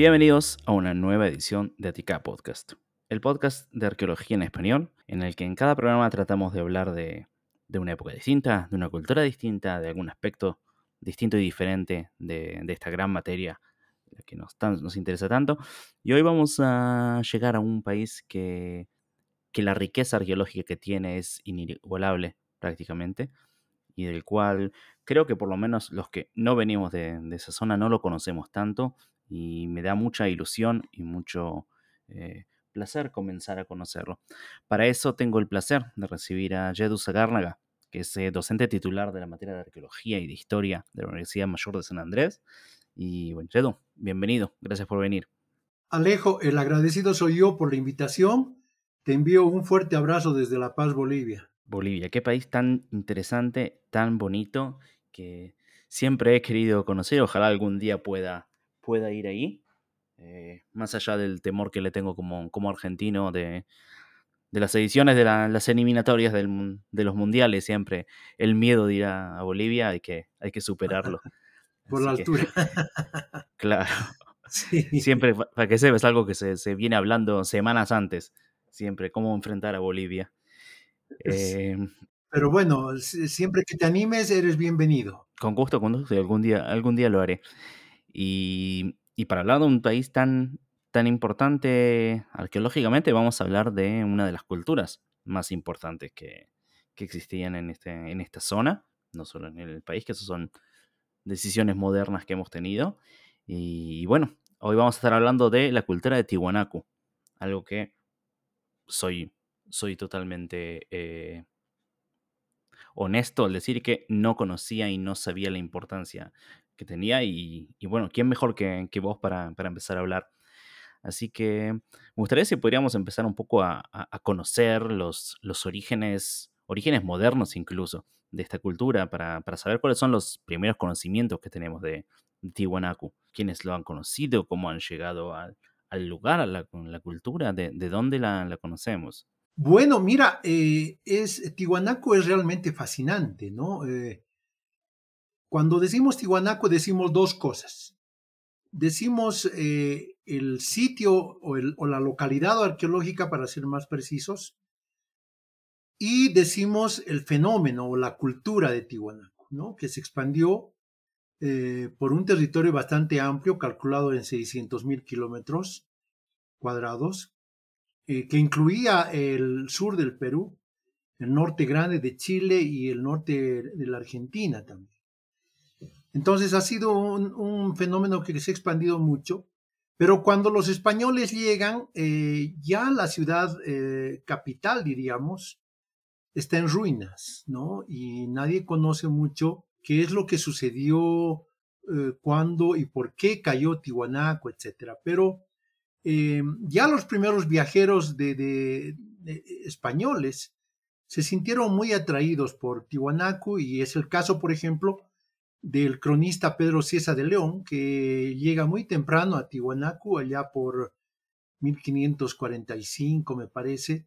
Bienvenidos a una nueva edición de Atica Podcast, el podcast de arqueología en español, en el que en cada programa tratamos de hablar de, una época distinta, de una cultura distinta, de algún aspecto distinto y diferente de, esta gran materia que nos, interesa tanto. Y hoy vamos a llegar a un país que, la riqueza arqueológica que tiene es inigualable prácticamente y del cual creo que por lo menos los que no venimos de esa zona no lo conocemos tanto y me da mucha ilusión y mucho eh, placer comenzar a conocerlo. Para eso tengo el placer de recibir a Jedu Zagárnaga, que es eh, docente titular de la materia de arqueología y de historia de la Universidad Mayor de San Andrés. Y bueno, Jedu, bienvenido, gracias por venir. Alejo, el agradecido soy yo por la invitación. Te envío un fuerte abrazo desde La Paz, Bolivia. Bolivia, qué país tan interesante, tan bonito, que siempre he querido conocer. Ojalá algún día pueda pueda ir ahí, eh, más allá del temor que le tengo como, como argentino de, las ediciones de las eliminatorias de los mundiales, siempre el miedo de ir a, Bolivia hay que, hay que superarlo. Por la altura. claro. Siempre, para que sepas, es algo que se, viene hablando semanas antes, siempre, cómo enfrentar a Bolivia. Eh, pero bueno, siempre que te animes, eres bienvenido. Con gusto, con gusto, algún día, algún día lo haré. Y, para hablar de un país tan, tan importante arqueológicamente, vamos a hablar de una de las culturas más importantes que, existían en, este, en esta zona, no solo en el país, que eso son decisiones modernas que hemos tenido. Y, bueno, hoy vamos a estar hablando de la cultura de Tiwanaku, algo que soy, soy totalmente eh, honesto al decir que no conocía y no sabía la importancia que tenía y, bueno, ¿quién mejor que, vos para, empezar a hablar? Así que me gustaría si podríamos empezar un poco a, conocer los, los, orígenes, orígenes modernos incluso, de esta cultura, para, saber cuáles son los primeros conocimientos que tenemos de, Tiwanaku, quiénes lo han conocido, cómo han llegado al, lugar, a la, la cultura, de, dónde la, conocemos. Bueno, mira, eh, es, Tiwanaku es realmente fascinante, ¿no? Eh, cuando decimos Tiwanaku decimos dos cosas. Decimos eh, el sitio o, la localidad arqueológica, para ser más precisos, y decimos el fenómeno o la cultura de Tiwanaku, ¿no? que se expandió eh, por un territorio bastante amplio, calculado en 600 mil kilómetros cuadrados, eh, que incluía el sur del Perú, el norte grande de Chile y el norte de la Argentina también. Entonces ha sido un, fenómeno que se ha expandido mucho, pero cuando los españoles llegan, eh, ya la ciudad eh, capital, diríamos, está en ruinas, ¿no? Y nadie conoce mucho qué es lo que sucedió, eh, cuándo y por qué cayó Tihuanaco, etc. Pero ya los primeros viajeros de, españoles se sintieron muy atraídos por Tihuanaco y es el caso, por ejemplo, del cronista Pedro Ciesa de León, que llega muy temprano a Tihuanacu, allá por 1545, me parece,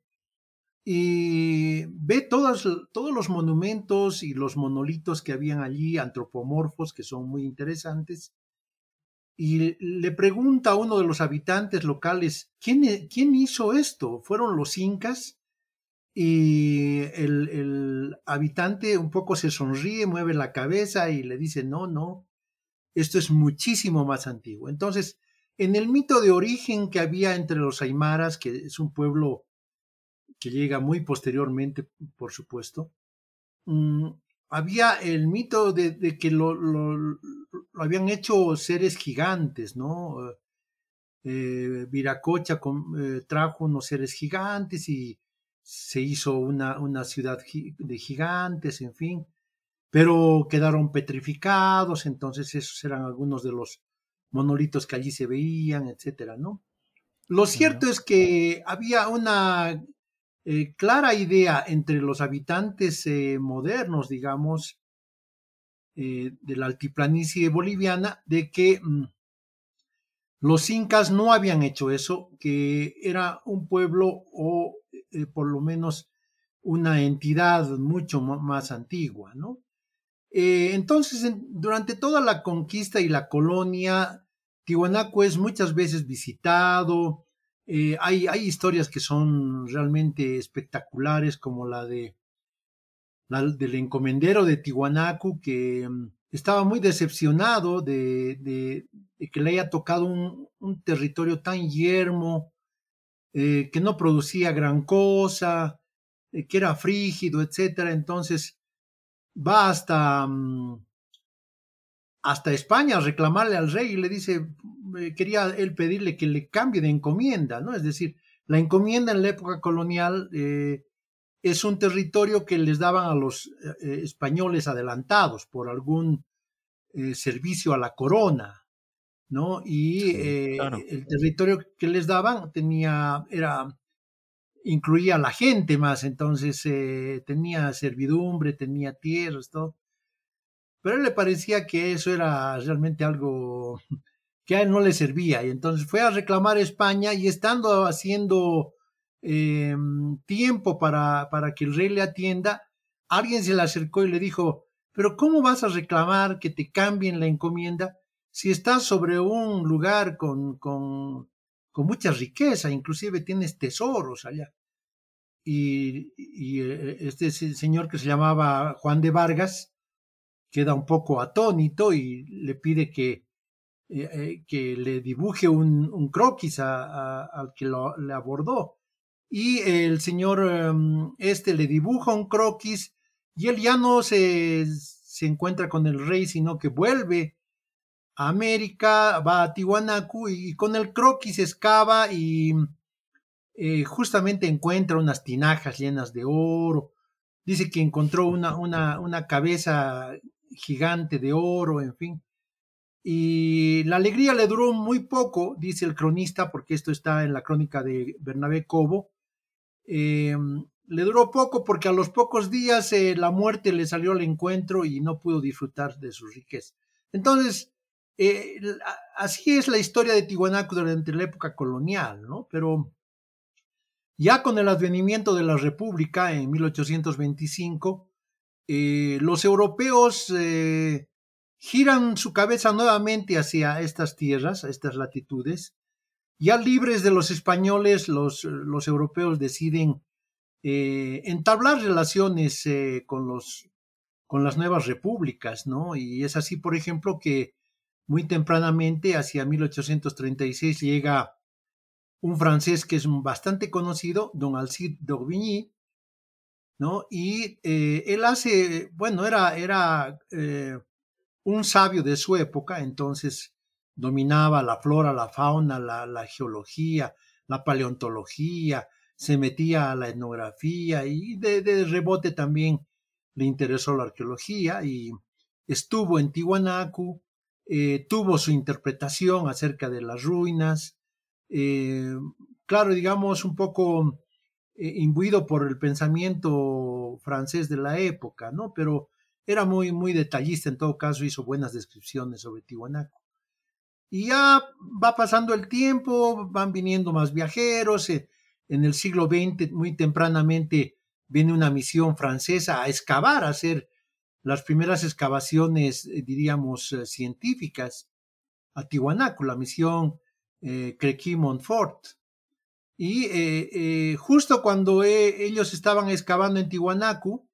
y ve todos, los monumentos y los monolitos que habían allí, antropomorfos, que son muy interesantes, y le pregunta a uno de los habitantes locales, ¿quién, quién hizo esto? ¿Fueron los incas? Y el, habitante un poco se sonríe, mueve la cabeza y le dice, no, no, esto es muchísimo más antiguo. Entonces, en el mito de origen que había entre los aymaras, que es un pueblo que llega muy posteriormente, por supuesto, mm, había el mito de, que lo, habían hecho seres gigantes, ¿no? Eh, Viracocha eh, trajo unos seres gigantes y se hizo una, una ciudad de gigantes, en fin, pero quedaron petrificados, entonces esos eran algunos de los monolitos que allí se veían, etcétera, ¿no? Lo cierto es que había una eh, clara idea entre los habitantes eh, modernos, digamos, eh, de la altiplanicie boliviana, de que mm, los incas no habían hecho eso, que era un pueblo o eh, por lo menos una entidad mucho más antigua, ¿no? Eh, entonces, durante toda la conquista y la colonia, Tiwanaku es muchas veces visitado. Eh, hay, hay historias que son realmente espectaculares, como la de la, del encomendero de Tiwanaku, que mm, estaba muy decepcionado de, que le haya tocado un, territorio tan yermo, eh, que no producía gran cosa, eh, que era frígido, etcétera. Entonces va hasta, mm, hasta España a reclamarle al rey y le dice, eh, quería él pedirle que le cambie de encomienda, ¿no? Es decir, la encomienda en la época colonial es un territorio que les daban a los eh, españoles adelantados por algún eh, servicio a la corona, ¿no? Y Sí, claro. el territorio que les daban tenía, era, incluía a la gente más, entonces tenía servidumbre, tenía tierras, todo pero a él le parecía que eso era realmente algo que a él no le servía y entonces fue a reclamar a España y estando haciendo eh, tiempo para, para que el rey le atienda, alguien se le acercó y le dijo, pero ¿cómo vas a reclamar que te cambien la encomienda si estás sobre un lugar con, con, con mucha riqueza, inclusive tienes tesoros allá? Y, eh, este señor que se llamaba Juan de Vargas, queda un poco atónito y le pide que, eh, que le dibuje un, croquis al que lo, le abordó. Y el señor um, este le dibuja un croquis y él ya no se, se encuentra con el rey, sino que vuelve a América, va a Tiwanaku y con el croquis excava y eh, justamente encuentra unas tinajas llenas de oro. Dice que encontró una, una, una cabeza gigante de oro, en fin. Y la alegría le duró muy poco, dice el cronista, porque esto está en la crónica de Bernabé Cobo. Eh, le duró poco porque a los pocos días eh, la muerte le salió al encuentro y no pudo disfrutar de sus riquezas. Entonces, eh, así es la historia de Tiwanaku durante la época colonial, ¿no? Pero ya con el advenimiento de la República en 1825, eh, los europeos giran su cabeza nuevamente hacia estas tierras, estas latitudes. Ya libres de los españoles, los, europeos deciden eh, entablar relaciones eh, con, los, con las nuevas repúblicas, ¿no? Y es así, por ejemplo, que muy tempranamente, hacia 1836, llega un francés que es bastante conocido, don Alcide d'Orbigny, ¿no? Y eh, él hace, bueno, era, era un sabio de su época, entonces dominaba la flora, la fauna, la, la, geología, la paleontología, se metía a la etnografía y de, rebote también le interesó la arqueología y estuvo en Tiwanaku, eh, tuvo su interpretación acerca de las ruinas, eh, claro, digamos, un poco eh, imbuido por el pensamiento francés de la época, ¿no? Pero era muy, muy detallista, en todo caso hizo buenas descripciones sobre Tiwanaku. Y ya va pasando el tiempo, van viniendo más viajeros, eh, en el siglo XX, muy tempranamente, viene una misión francesa a excavar, a hacer las primeras excavaciones, eh, diríamos, eh, científicas a Tiwanaku, la misión eh, Crequi-Montfort. Y justo cuando ellos estaban excavando en Tiwanaku,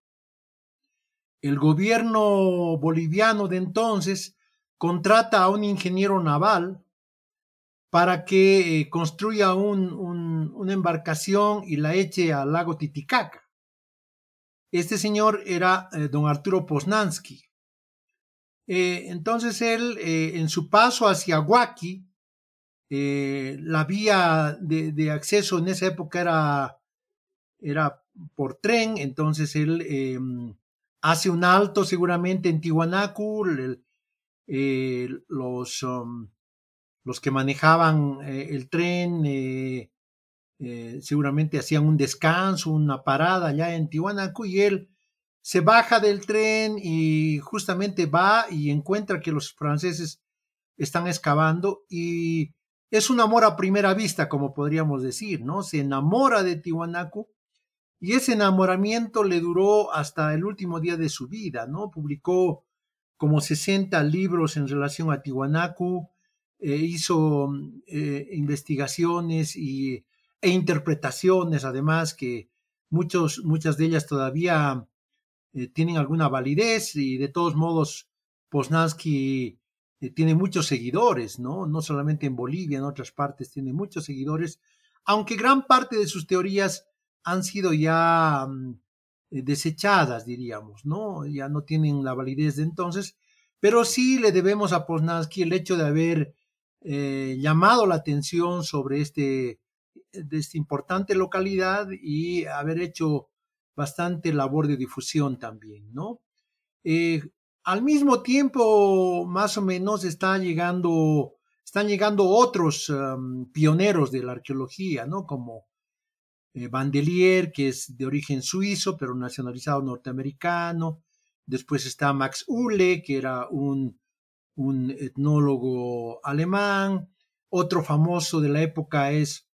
el gobierno boliviano de entonces contrata a un ingeniero naval para que eh, construya un, un, una embarcación y la eche al lago Titicaca. Este señor era eh, don Arturo Poznansky. Eh, entonces él, en su paso hacia Huaki, la vía de, acceso en esa época era, era por tren, entonces él eh, hace un alto seguramente en Tiwanaku, el, eh, los, um, los que manejaban eh, el tren eh, seguramente hacían un descanso, una parada allá en Tiwanaku y él se baja del tren y justamente va y encuentra que los franceses están excavando y es un amor a primera vista, como podríamos decir, ¿no? Se enamora de Tiwanaku y ese enamoramiento le duró hasta el último día de su vida, ¿no? Publicó como 60 libros en relación a Tiwanaku, eh, hizo eh, investigaciones y, e interpretaciones, además, que muchos, muchas de ellas todavía eh, tienen alguna validez y de todos modos Poznansky tiene muchos seguidores, ¿no? No solamente en Bolivia, en otras partes tiene muchos seguidores, aunque gran parte de sus teorías han sido ya mm, desechadas, diríamos, ¿no? Ya no tienen la validez de entonces, pero sí le debemos a Poznansky el hecho de haber eh, llamado la atención sobre este, de esta importante localidad y haber hecho bastante labor de difusión también, ¿no? Eh, al mismo tiempo, más o menos, llegando, están llegando otros pioneros de la arqueología, ¿no? Como eh, Vandelier, que es de origen suizo, pero nacionalizado norteamericano. Después está Max Uhle, que era un un etnólogo alemán. Otro famoso de la época es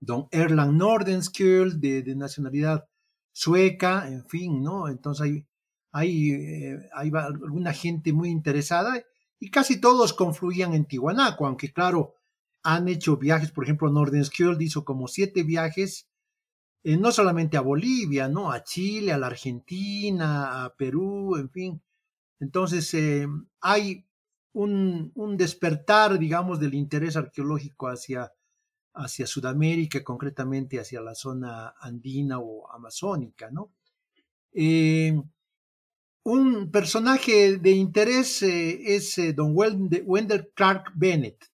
don Erland Nordenskjöld, de, nacionalidad sueca, en fin, ¿no? Entonces hay, hay, eh, hay alguna gente muy interesada y casi todos confluían en Tiwanaku, aunque claro, han hecho viajes, por ejemplo, Nordenskjöld hizo como siete viajes, eh, no solamente a Bolivia, ¿no? A Chile, a la Argentina, a Perú, en fin. Entonces, eh, hay un, despertar, digamos, del interés arqueológico hacia, hacia Sudamérica, concretamente hacia la zona andina o amazónica, ¿no? Eh, un personaje de interés es don Wendell Clark Bennett,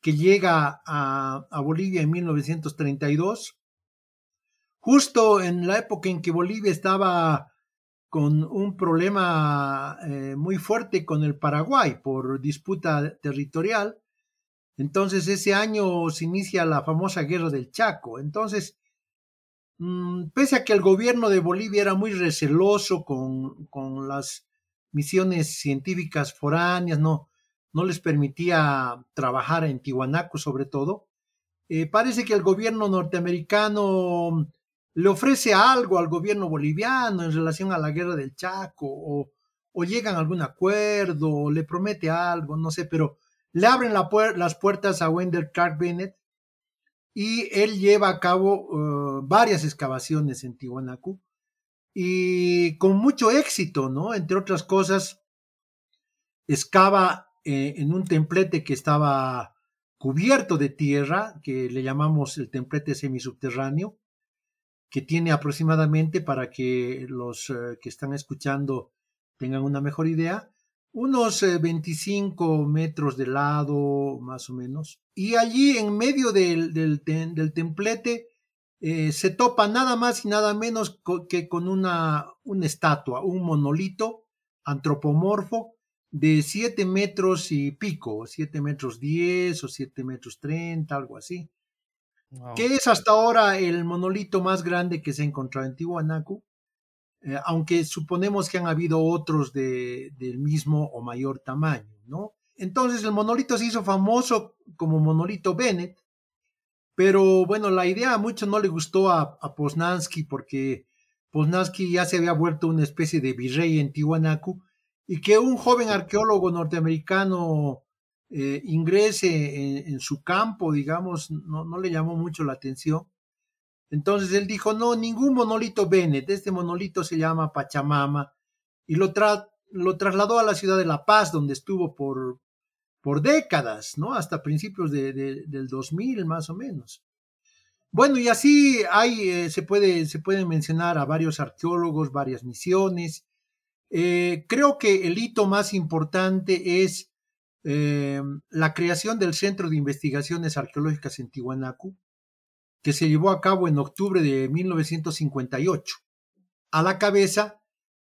que llega a, a, Bolivia en 1932, justo en la época en que Bolivia estaba con un problema eh, muy fuerte con el Paraguay por disputa territorial. Entonces ese año se inicia la famosa guerra del Chaco. Entonces, mm, pese a que el gobierno de Bolivia era muy receloso con, con las misiones científicas foráneas, no, no les permitía trabajar en Tiwanaku sobre todo, eh, parece que el gobierno norteamericano le ofrece algo al gobierno boliviano en relación a la guerra del Chaco o, llegan a algún acuerdo o le promete algo, no sé, pero le abren las puertas a Wendell Clark Bennett y él lleva a cabo uh, varias excavaciones en Tiwanaku y con mucho éxito, ¿no? Entre otras cosas, excava eh, en un templete que estaba cubierto de tierra, que le llamamos el templete semisubterráneo, que tiene aproximadamente, para que los eh, que están escuchando tengan una mejor idea, unos 25 eh, metros de lado, más o menos. Y allí en medio del, del, templete eh, se topa nada más y nada menos que con una, una estatua, un monolito antropomorfo de 7 metros y pico, 7 metros 10 o 7 metros 30, algo así que es hasta ahora el monolito más grande que se ha encontrado en Tiwanaku, eh, aunque suponemos que han habido otros de, del mismo o mayor tamaño, ¿no? Entonces el monolito se hizo famoso como monolito Bennett, pero bueno, la idea a muchos no le gustó a, a Poznansky porque Poznansky ya se había vuelto una especie de virrey en Tiwanaku y que un joven arqueólogo norteamericano eh, ingrese en, su campo, digamos, no, le llamó mucho la atención. Entonces él dijo, no, ningún monolito Bennett, este monolito se llama Pachamama, y lo, trasladó a la ciudad de La Paz, donde estuvo por, por décadas, ¿no? Hasta principios de, del 2000 más o menos. Bueno, y así hay, eh, se, puede, se pueden mencionar a varios arqueólogos, varias misiones. Eh, creo que el hito más importante es eh, la creación del Centro de Investigaciones Arqueológicas en Tiwanaku, que se llevó a cabo en octubre de 1958, a la cabeza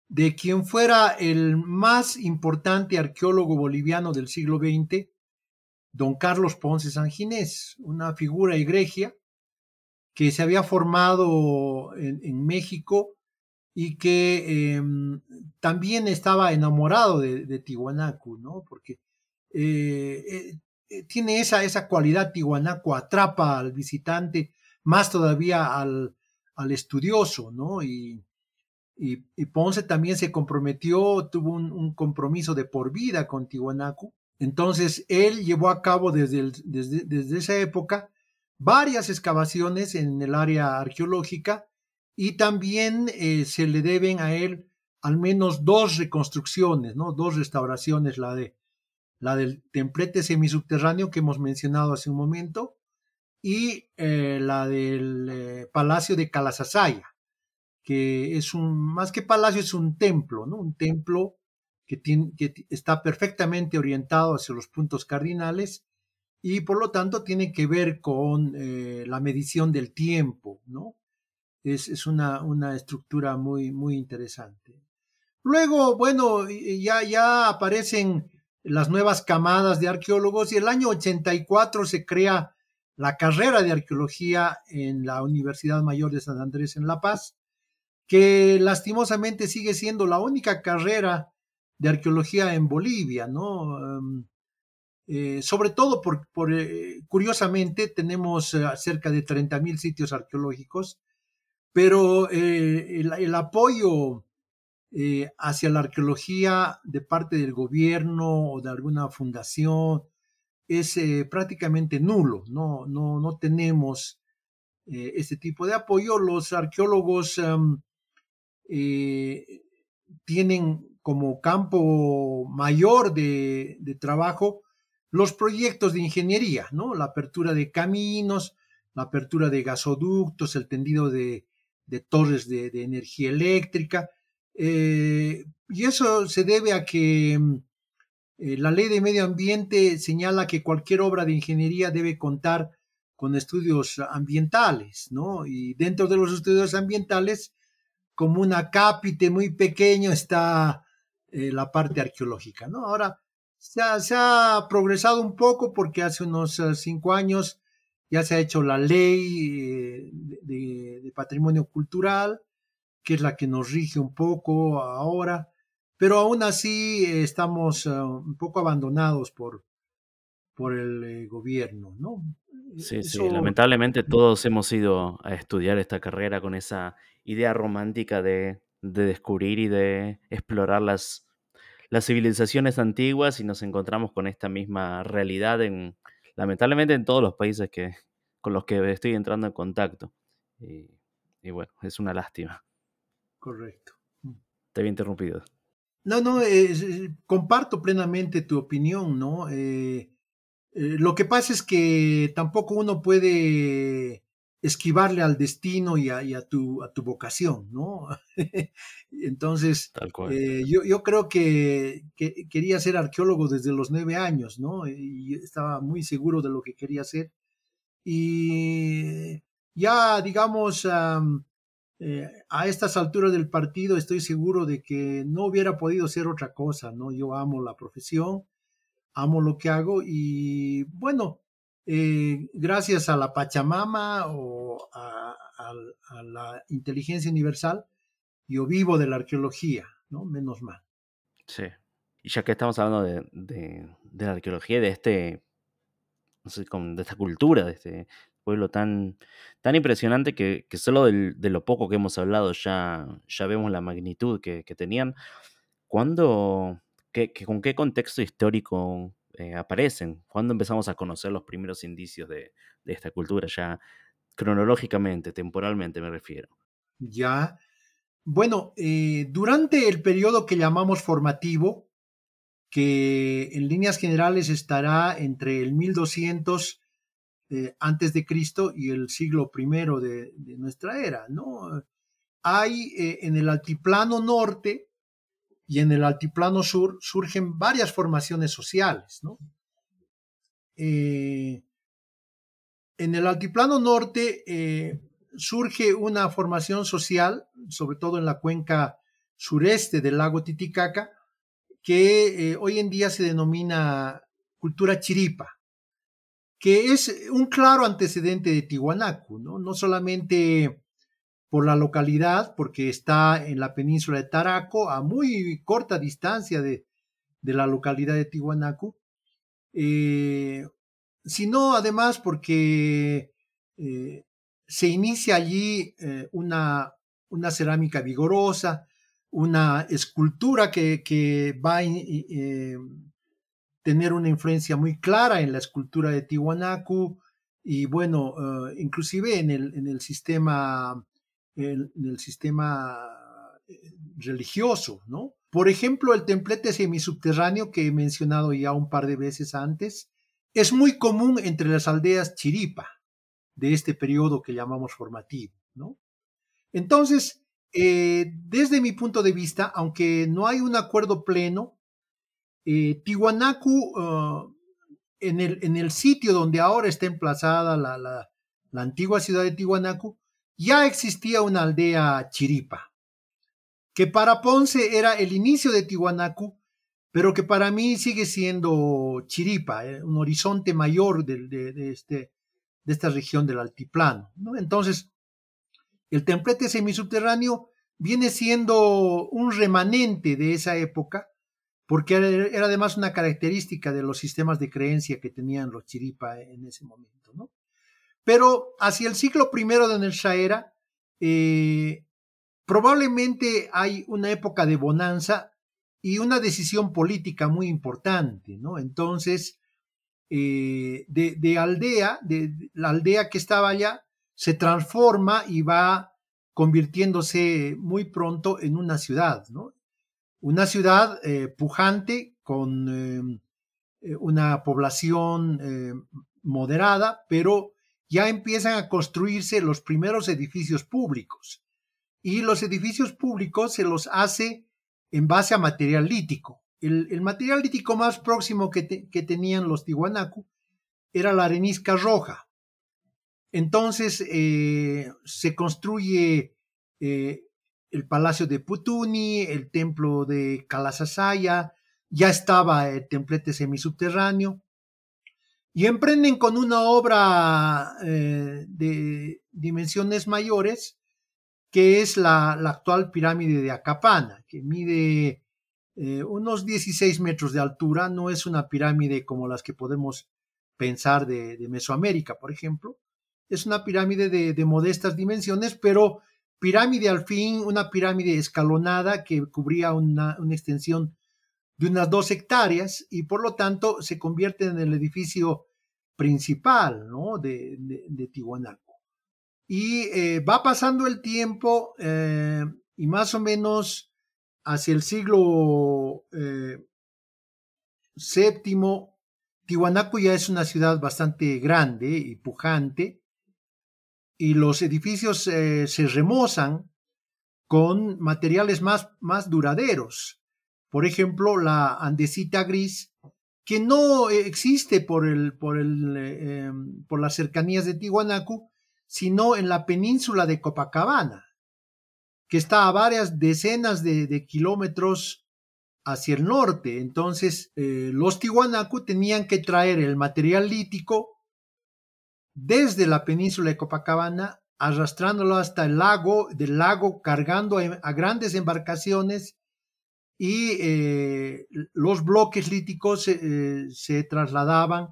de quien fuera el más importante arqueólogo boliviano del siglo XX, don Carlos Ponce Sanginés, una figura egregia que se había formado en, México y que em, también estaba enamorado de, de Tiwanaku, ¿no? Porque eh, eh, tiene esa, esa cualidad Tiwanaku, atrapa al visitante, más todavía al, al estudioso, ¿no? Y, y, Ponce también se comprometió, tuvo un, compromiso de por vida con Tiwanaku. Entonces, él llevó a cabo desde, desde, desde esa época varias excavaciones en el área arqueológica y también eh, se le deben a él al menos dos reconstrucciones, ¿no? dos restauraciones, la, de, la del templete semisubterráneo que hemos mencionado hace un momento y eh, la del eh, Palacio de Calasasaya, que es un, más que palacio, es un templo, ¿no? un templo que, tiene, que está perfectamente orientado hacia los puntos cardinales y por lo tanto tiene que ver con eh, la medición del tiempo, ¿no? Es, es una, una, estructura muy, muy interesante. Luego, bueno, ya, ya aparecen las nuevas camadas de arqueólogos y el año 84 se crea la carrera de arqueología en la Universidad Mayor de San Andrés en La Paz, que lastimosamente sigue siendo la única carrera de arqueología en Bolivia, ¿no? Um, eh, sobre todo por, eh, curiosamente, tenemos eh, cerca de 30.000 sitios arqueológicos, pero el, apoyo hacia la arqueología de parte del gobierno o de alguna fundación es prácticamente nulo, no, no, no tenemos este tipo de apoyo. Los arqueólogos um, tienen como campo mayor de, trabajo los proyectos de ingeniería, ¿no? La apertura de caminos, la apertura de gasoductos, el tendido de, torres de, energía eléctrica. Eh, y eso se debe a que eh, la ley de medio ambiente señala que cualquier obra de ingeniería debe contar con estudios ambientales, ¿no? Y dentro de los estudios ambientales, como una cápite muy pequeño, está eh, la parte arqueológica, ¿no? Ahora, se ha, progresado un poco porque hace unos cinco años ya se ha hecho la ley de, patrimonio cultural, que es la que nos rige un poco ahora, pero aún así eh, estamos uh, un poco abandonados por, por el eh, gobierno, ¿no? Sí, Eso... sí, lamentablemente todos hemos ido a estudiar esta carrera con esa idea romántica de, de descubrir y de explorar las, las civilizaciones antiguas y nos encontramos con esta misma realidad en, lamentablemente en todos los países que, con los que estoy entrando en contacto. Y, y bueno, es una lástima. Correcto. Te había interrumpido. No, no, eh, comparto plenamente tu opinión, ¿no? Eh, eh, lo que pasa es que tampoco uno puede esquivarle al destino y a, y a, tu, a tu, vocación, ¿no? Entonces, eh, yo, yo, creo que, que, quería ser arqueólogo desde los nueve años, ¿no? Y estaba muy seguro de lo que quería hacer. Y ya, digamos, um, eh, a estas alturas del partido estoy seguro de que no hubiera podido ser otra cosa, ¿no? Yo amo la profesión, amo lo que hago y bueno, eh, gracias a la Pachamama o a, la inteligencia universal, yo vivo de la arqueología, ¿no? Menos mal. Sí. Y ya que estamos hablando de la arqueología, de este, no sé, de esta cultura, de este pueblo tan, tan impresionante que, que solo de lo poco que hemos hablado ya, ya vemos la magnitud que, tenían. ¿Cuándo, qué, qué, con qué contexto histórico eh, aparecen? ¿Cuándo empezamos a conocer los primeros indicios de, de esta cultura? Ya cronológicamente, temporalmente me refiero. Ya. Bueno, eh, durante el periodo que llamamos formativo, que en líneas generales estará entre el 1200 eh, antes de Cristo y el siglo I de, nuestra era, ¿no? Hay eh, en el altiplano norte y en el altiplano sur surgen varias formaciones sociales, ¿no? Eh, en el altiplano norte surge una formación social, sobre todo en la cuenca sureste del lago Titicaca, que hoy en día se denomina cultura chiripa, que es un claro antecedente de Tiwanaku, ¿no? No solamente por la localidad, porque está en la península de Taraco, a muy corta distancia de, de la localidad de Tiwanaku, eh, sino además porque eh, se inicia allí eh, una, una, cerámica vigorosa, una escultura que, que va tener una influencia muy clara en la escultura de Tiwanaku y bueno, uh, inclusive en el, en el sistema, en el sistema eh, religioso, ¿no? Por ejemplo, el templete semisubterráneo que he mencionado ya un par de veces antes, es muy común entre las aldeas chiripa de este periodo que llamamos formativo, ¿no? Entonces, eh, desde mi punto de vista, aunque no hay un acuerdo pleno, eh, Tiwanaku, uh, en, el, en, el, sitio donde ahora está emplazada la, la, antigua ciudad de Tiwanaku, ya existía una aldea chiripa, que para Ponce era el inicio de Tiwanaku, pero que para mí sigue siendo chiripa, eh, un horizonte mayor de, de, este, de esta región del altiplano. ¿no? Entonces, el templete semisubterráneo viene siendo un remanente de esa época, porque era además una característica de los sistemas de creencia que tenían los chiripa en ese momento. ¿no? Pero hacia el siglo I de nuestra era, eh, probablemente hay una época de bonanza y una decisión política muy importante. ¿no? Entonces, eh, de, de, aldea, de, de la aldea que estaba allá, se transforma y va convirtiéndose muy pronto en una ciudad, ¿no? Una ciudad eh, pujante con eh, una población eh, moderada, pero ya empiezan a construirse los primeros edificios públicos. Y los edificios públicos se los hace en base a material lítico. El, material lítico más próximo que, que tenían los Tiwanaku era la arenisca roja, entonces se construye el palacio de Putuni, el templo de Kalasasaya, ya estaba el templete semisubterráneo, y emprenden con una obra eh, de dimensiones mayores, que es la, actual pirámide de Acapana, que mide eh, unos 16 metros de altura, no es una pirámide como las que podemos pensar de, Mesoamérica, por ejemplo, es una pirámide de, de, modestas dimensiones, pero pirámide al fin, una pirámide escalonada que cubría una, una, extensión de unas dos hectáreas y por lo tanto se convierte en el edificio principal ¿no? de, de, Tiwanaku. Y eh, va pasando el tiempo eh, y más o menos hacia el siglo eh, séptimo, Tiwanaku ya es una ciudad bastante grande y pujante, y los edificios eh, se remozan con materiales más, más duraderos. Por ejemplo, la andesita gris, que no existe por, el, por, el, eh, por las cercanías de Tiwanaku, sino en la península de Copacabana, que está a varias decenas de, kilómetros hacia el norte. Entonces, eh, los Tiwanaku tenían que traer el material lítico desde la península de Copacabana, arrastrándolo hasta el lago, del lago cargando a, grandes embarcaciones y eh, los bloques líticos eh, se trasladaban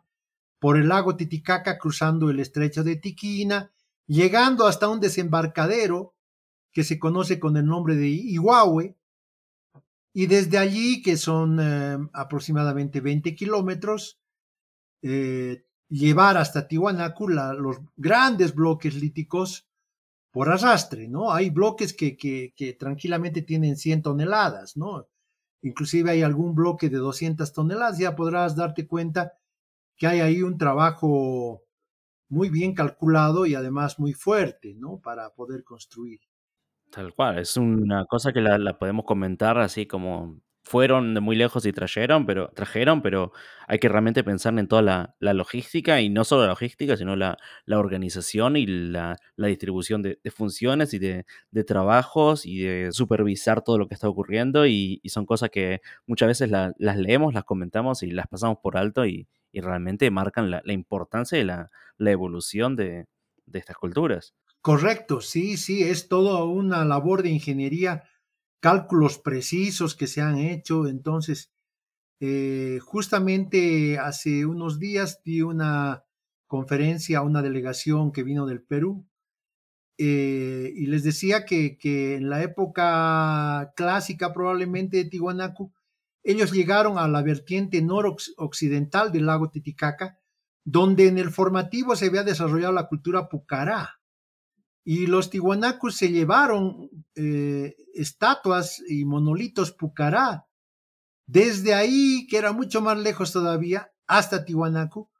por el lago Titicaca cruzando el estrecho de Tiquina, llegando hasta un desembarcadero que se conoce con el nombre de Ihuahue, y desde allí, que son eh, aproximadamente 20 kilómetros, llevar hasta Tiwanaku los grandes bloques líticos por arrastre, ¿no? Hay bloques que, tranquilamente tienen 100 toneladas, ¿no? Inclusive hay algún bloque de 200 toneladas, ya podrás darte cuenta que hay ahí un trabajo muy bien calculado y además muy fuerte, ¿no? Para poder construir. Tal cual, es una cosa que la podemos comentar así como fueron de muy lejos y trajeron, pero, trajeron, pero hay que realmente pensar en toda la, logística y no solo la logística, sino la, organización y la, distribución de, funciones y de, trabajos y de supervisar todo lo que está ocurriendo y, y son cosas que muchas veces la, las leemos, las comentamos y las pasamos por alto y, y realmente marcan la, importancia de la, evolución de, de estas culturas. Correcto, sí, sí, es toda una labor de ingeniería cálculos precisos que se han hecho. Entonces, eh, justamente hace unos días di una conferencia a una delegación que vino del Perú eh, y les decía que, en la época clásica probablemente de Tiwanaku ellos llegaron a la vertiente noroccidental del lago Titicaca, donde en el formativo se había desarrollado la cultura pucará. Y los tihuanacos se llevaron eh, estatuas y monolitos pucará desde ahí, que era mucho más lejos todavía, hasta Tihuanaco,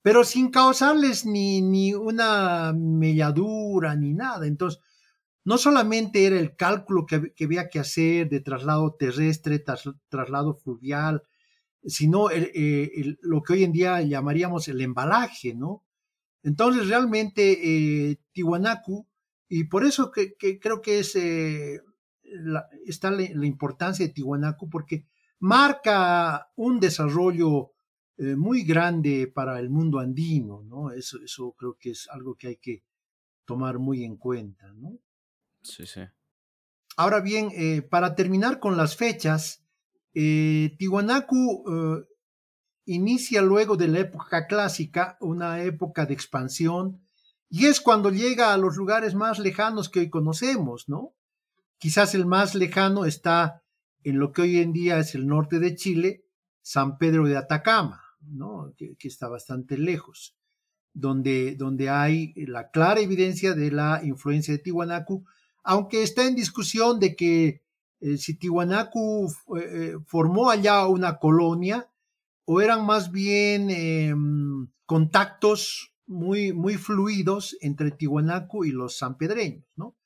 pero sin causarles ni, ni una melladura ni nada. Entonces, no solamente era el cálculo que, había que hacer de traslado terrestre, traslado fluvial, sino eh, lo que hoy en día llamaríamos el embalaje, ¿no? Entonces, realmente, eh, Tiwanaku, y por eso que, creo que es, eh, está la, importancia de Tiwanaku, porque marca un desarrollo muy grande para el mundo andino, ¿no? Eso, eso creo que es algo que hay que tomar muy en cuenta, ¿no? Sí, sí. Ahora bien, eh, para terminar con las fechas, eh, Tiwanaku eh, inicia luego de la época clásica una época de expansión y es cuando llega a los lugares más lejanos que hoy conocemos, ¿no? Quizás el más lejano está en lo que hoy en día es el norte de Chile, San Pedro de Atacama, ¿no? que, está bastante lejos, donde, donde hay la clara evidencia de la influencia de Tiwanaku aunque está en discusión de que eh, si Tiwanaku eh, eh, formó allá una colonia o eran más bien em, contactos muy, muy fluidos entre Tiwanaku y los sanpedreños, ¿no?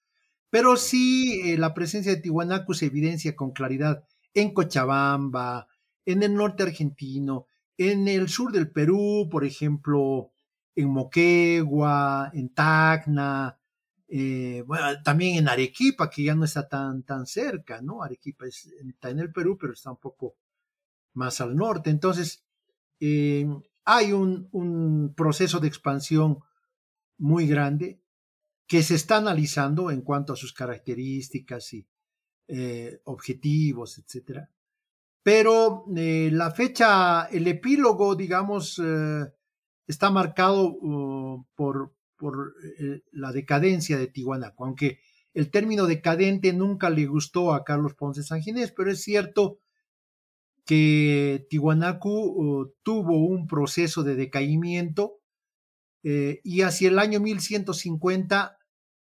Pero sí la presencia de Tiwanaku se evidencia con claridad en Cochabamba, en el norte argentino, en el sur del Perú, por ejemplo, en Moquegua, en Tacna, eh, también en Arequipa, que ya no está tan, tan cerca, ¿no? Arequipa está en el Perú, pero está un poco más al norte. Entonces, eh, hay un, proceso de expansión muy grande que se está analizando en cuanto a sus características y eh, objetivos, etcétera. Pero la fecha, el epílogo, digamos, está marcado uh, por, por eh, la decadencia de Tihuanaco, aunque el término decadente nunca le gustó a Carlos Ponce Sanginés, pero es cierto que Tihuanaco uh, tuvo un proceso de decaimiento eh, y hacia el año 1150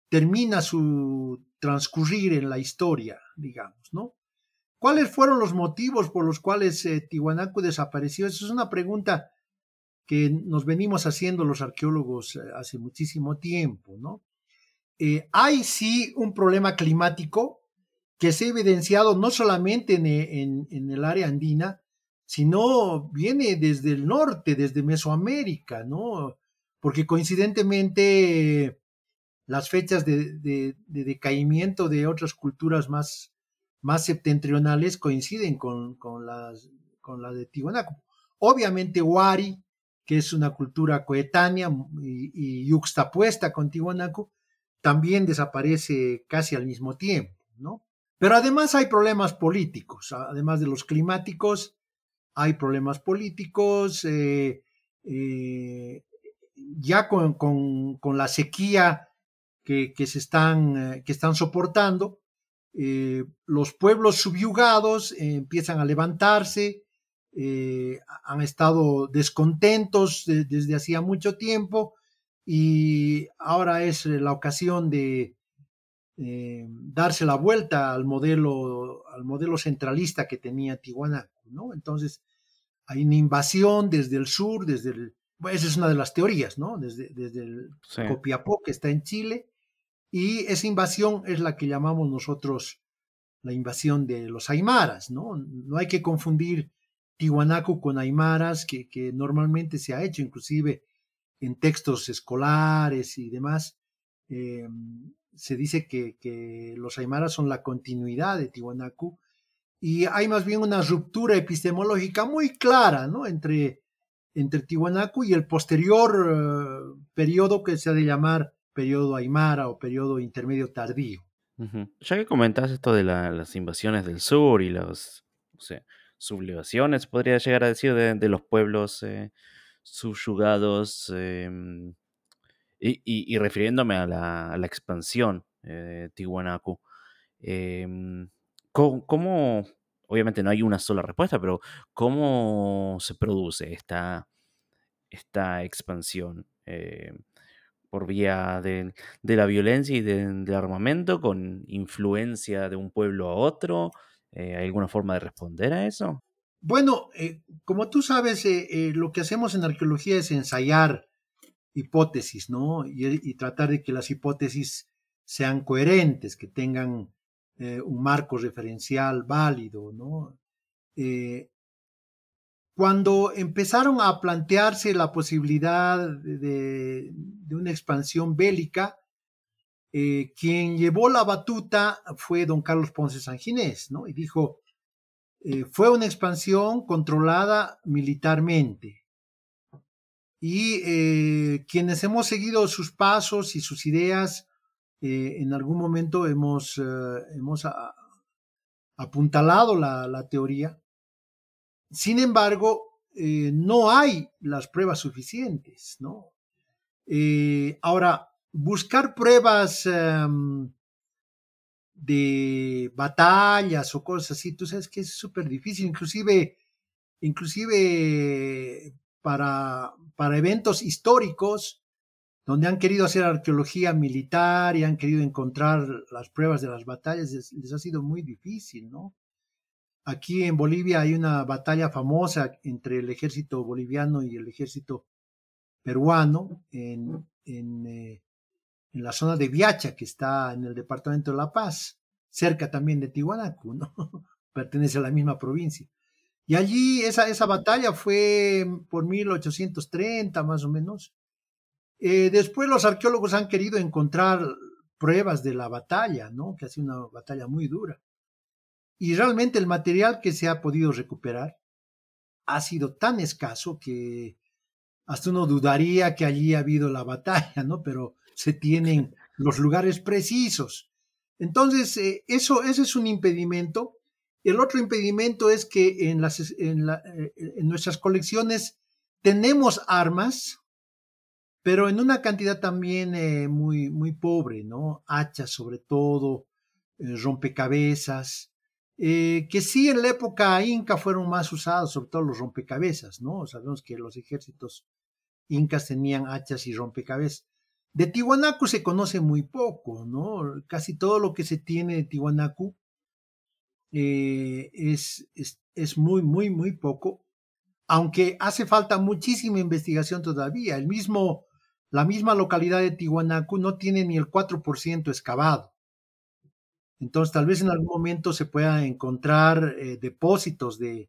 termina su transcurrir en la historia, digamos, ¿no? ¿Cuáles fueron los motivos por los cuales eh, Tihuanaco desapareció? Esa es una pregunta que nos venimos haciendo los arqueólogos eh, hace muchísimo tiempo, ¿no? Eh, hay sí un problema climático que se ha evidenciado no solamente en, el área andina, sino viene desde el norte, desde Mesoamérica, ¿no? Porque coincidentemente las fechas de, decaimiento de otras culturas más, más septentrionales coinciden con, con, las, con de Tiwanaku. Obviamente Wari que es una cultura coetánea y, yuxtapuesta con Tiwanaku, también desaparece casi al mismo tiempo, ¿no? Pero además hay problemas políticos, además de los climáticos, hay problemas políticos, eh, eh, ya con, la sequía que, se están, eh, que están soportando, los pueblos subyugados empiezan a levantarse, han estado descontentos desde hacía mucho tiempo y ahora es la ocasión de eh, darse la vuelta al modelo, al modelo centralista que tenía Tijuana, ¿no? Entonces, hay una invasión desde el sur, desde el, esa es una de las teorías, ¿no? Desde, desde el Copiapó, que está en Chile, y esa invasión es la que llamamos nosotros la invasión de los aymaras, ¿no? No hay que confundir Tiwanaku con aymaras, que, que, normalmente se ha hecho inclusive en textos escolares y demás. Eh, se dice que, los aymaras son la continuidad de Tiwanaku y hay más bien una ruptura epistemológica muy clara ¿no? entre, entre Tiwanaku y el posterior eh, periodo que se ha de llamar periodo aymara o periodo intermedio tardío. Ya que comentas esto de las invasiones del sur y los, sublevaciones, podría llegar a decir, de, los pueblos eh, subyugados, em, y, refiriéndome a la, expansión eh, de Tiwanaku. Em, ¿cómo, obviamente no hay una sola respuesta, pero ¿cómo se produce esta, expansión? Eh, ¿Por vía de, la violencia y de- del armamento, con influencia de un pueblo a otro? Eh, ¿Hay alguna forma de responder a eso? Bueno, eh, como tú sabes, lo que hacemos en arqueología es ensayar hipótesis, ¿no? Y, tratar de que las hipótesis sean coherentes, que tengan eh, un marco referencial válido, ¿no? Eh, cuando empezaron a plantearse la posibilidad de, una expansión bélica, eh, quien llevó la batuta fue don Carlos Ponce Sanginés, ¿no? Y dijo, fue una expansión controlada militarmente. Y eh, quienes hemos seguido sus pasos y sus ideas, eh, en algún momento hemos, eh, hemos apuntalado la, la, teoría. Sin embargo, no hay las pruebas suficientes, ¿no? Ahora, buscar pruebas um, de batallas o cosas así, tú sabes que es súper difícil, inclusive, inclusive para, para eventos históricos donde han querido hacer arqueología militar y han querido encontrar las pruebas de las batallas, les, ha sido muy difícil, ¿no? Aquí en Bolivia hay una batalla famosa entre el ejército boliviano y el ejército peruano en, en, eh, en, la zona de Viacha, que está en el departamento de La Paz, cerca también de Tiwanaku, ¿no? Pertenece a la misma provincia. Y allí esa, esa batalla fue por 1830 más o menos. Eh, después los arqueólogos han querido encontrar pruebas de la batalla, ¿no? Que ha sido una batalla muy dura. Y realmente el material que se ha podido recuperar ha sido tan escaso que hasta uno dudaría que allí ha habido la batalla, ¿no? Pero se tienen los lugares precisos. Entonces, eh, eso, ese es un impedimento. El otro impedimento es que eh, en nuestras colecciones tenemos armas, pero en una cantidad también eh, muy, muy pobre, ¿no? Hachas sobre todo, eh, rompecabezas, que sí en la época inca fueron más usados, sobre todo los rompecabezas, ¿no? Sabemos que los ejércitos incas tenían hachas y rompecabezas. De Tiwanaku se conoce muy poco, ¿no? Casi todo lo que se tiene de Tiwanaku eh, es, es, es, muy, muy, muy poco, aunque hace falta muchísima investigación todavía. El mismo, la misma localidad de Tiwanaku no tiene ni el 4% excavado. Entonces, tal vez en algún momento se pueda encontrar eh, depósitos de,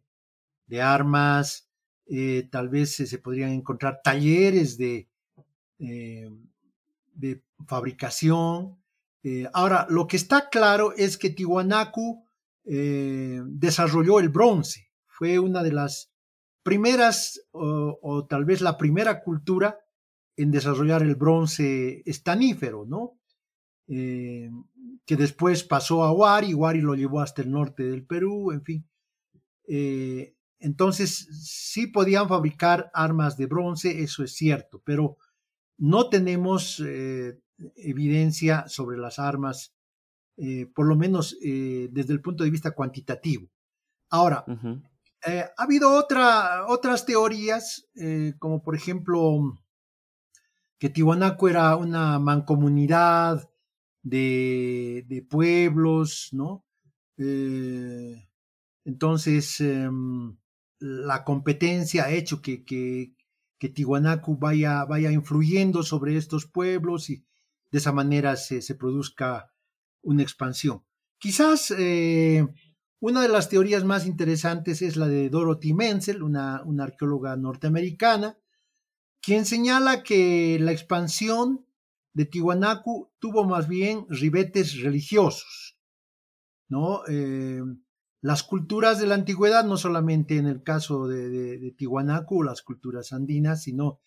de armas, eh, tal vez se podrían encontrar talleres de, de fabricación. Ahora, lo que está claro es que Tiwanaku eh, desarrolló el bronce. Fue una de las primeras, o, tal vez la primera cultura en desarrollar el bronce estanífero, ¿no? Eh, que después pasó a Huari, Huari lo llevó hasta el norte del Perú, en fin. Eh, entonces, sí podían fabricar armas de bronce, eso es cierto, pero no tenemos evidencia sobre las armas, eh, por lo menos eh, desde el punto de vista cuantitativo. Ahora, uh -huh. ha habido otra, otras teorías, eh, como por ejemplo que Tiwanaku era una mancomunidad de, de pueblos, ¿no? Eh, entonces, eh, la competencia ha hecho que, que, que Tiwanaku vaya, vaya, influyendo sobre estos pueblos y de esa manera se, se produzca una expansión. Quizás eh, una de las teorías más interesantes es la de Dorothy Menzel, una, arqueóloga norteamericana, quien señala que la expansión de Tiwanaku tuvo más bien ribetes religiosos, ¿no? Eh, las culturas de la antigüedad, no solamente en el caso de, de, de las culturas andinas, sino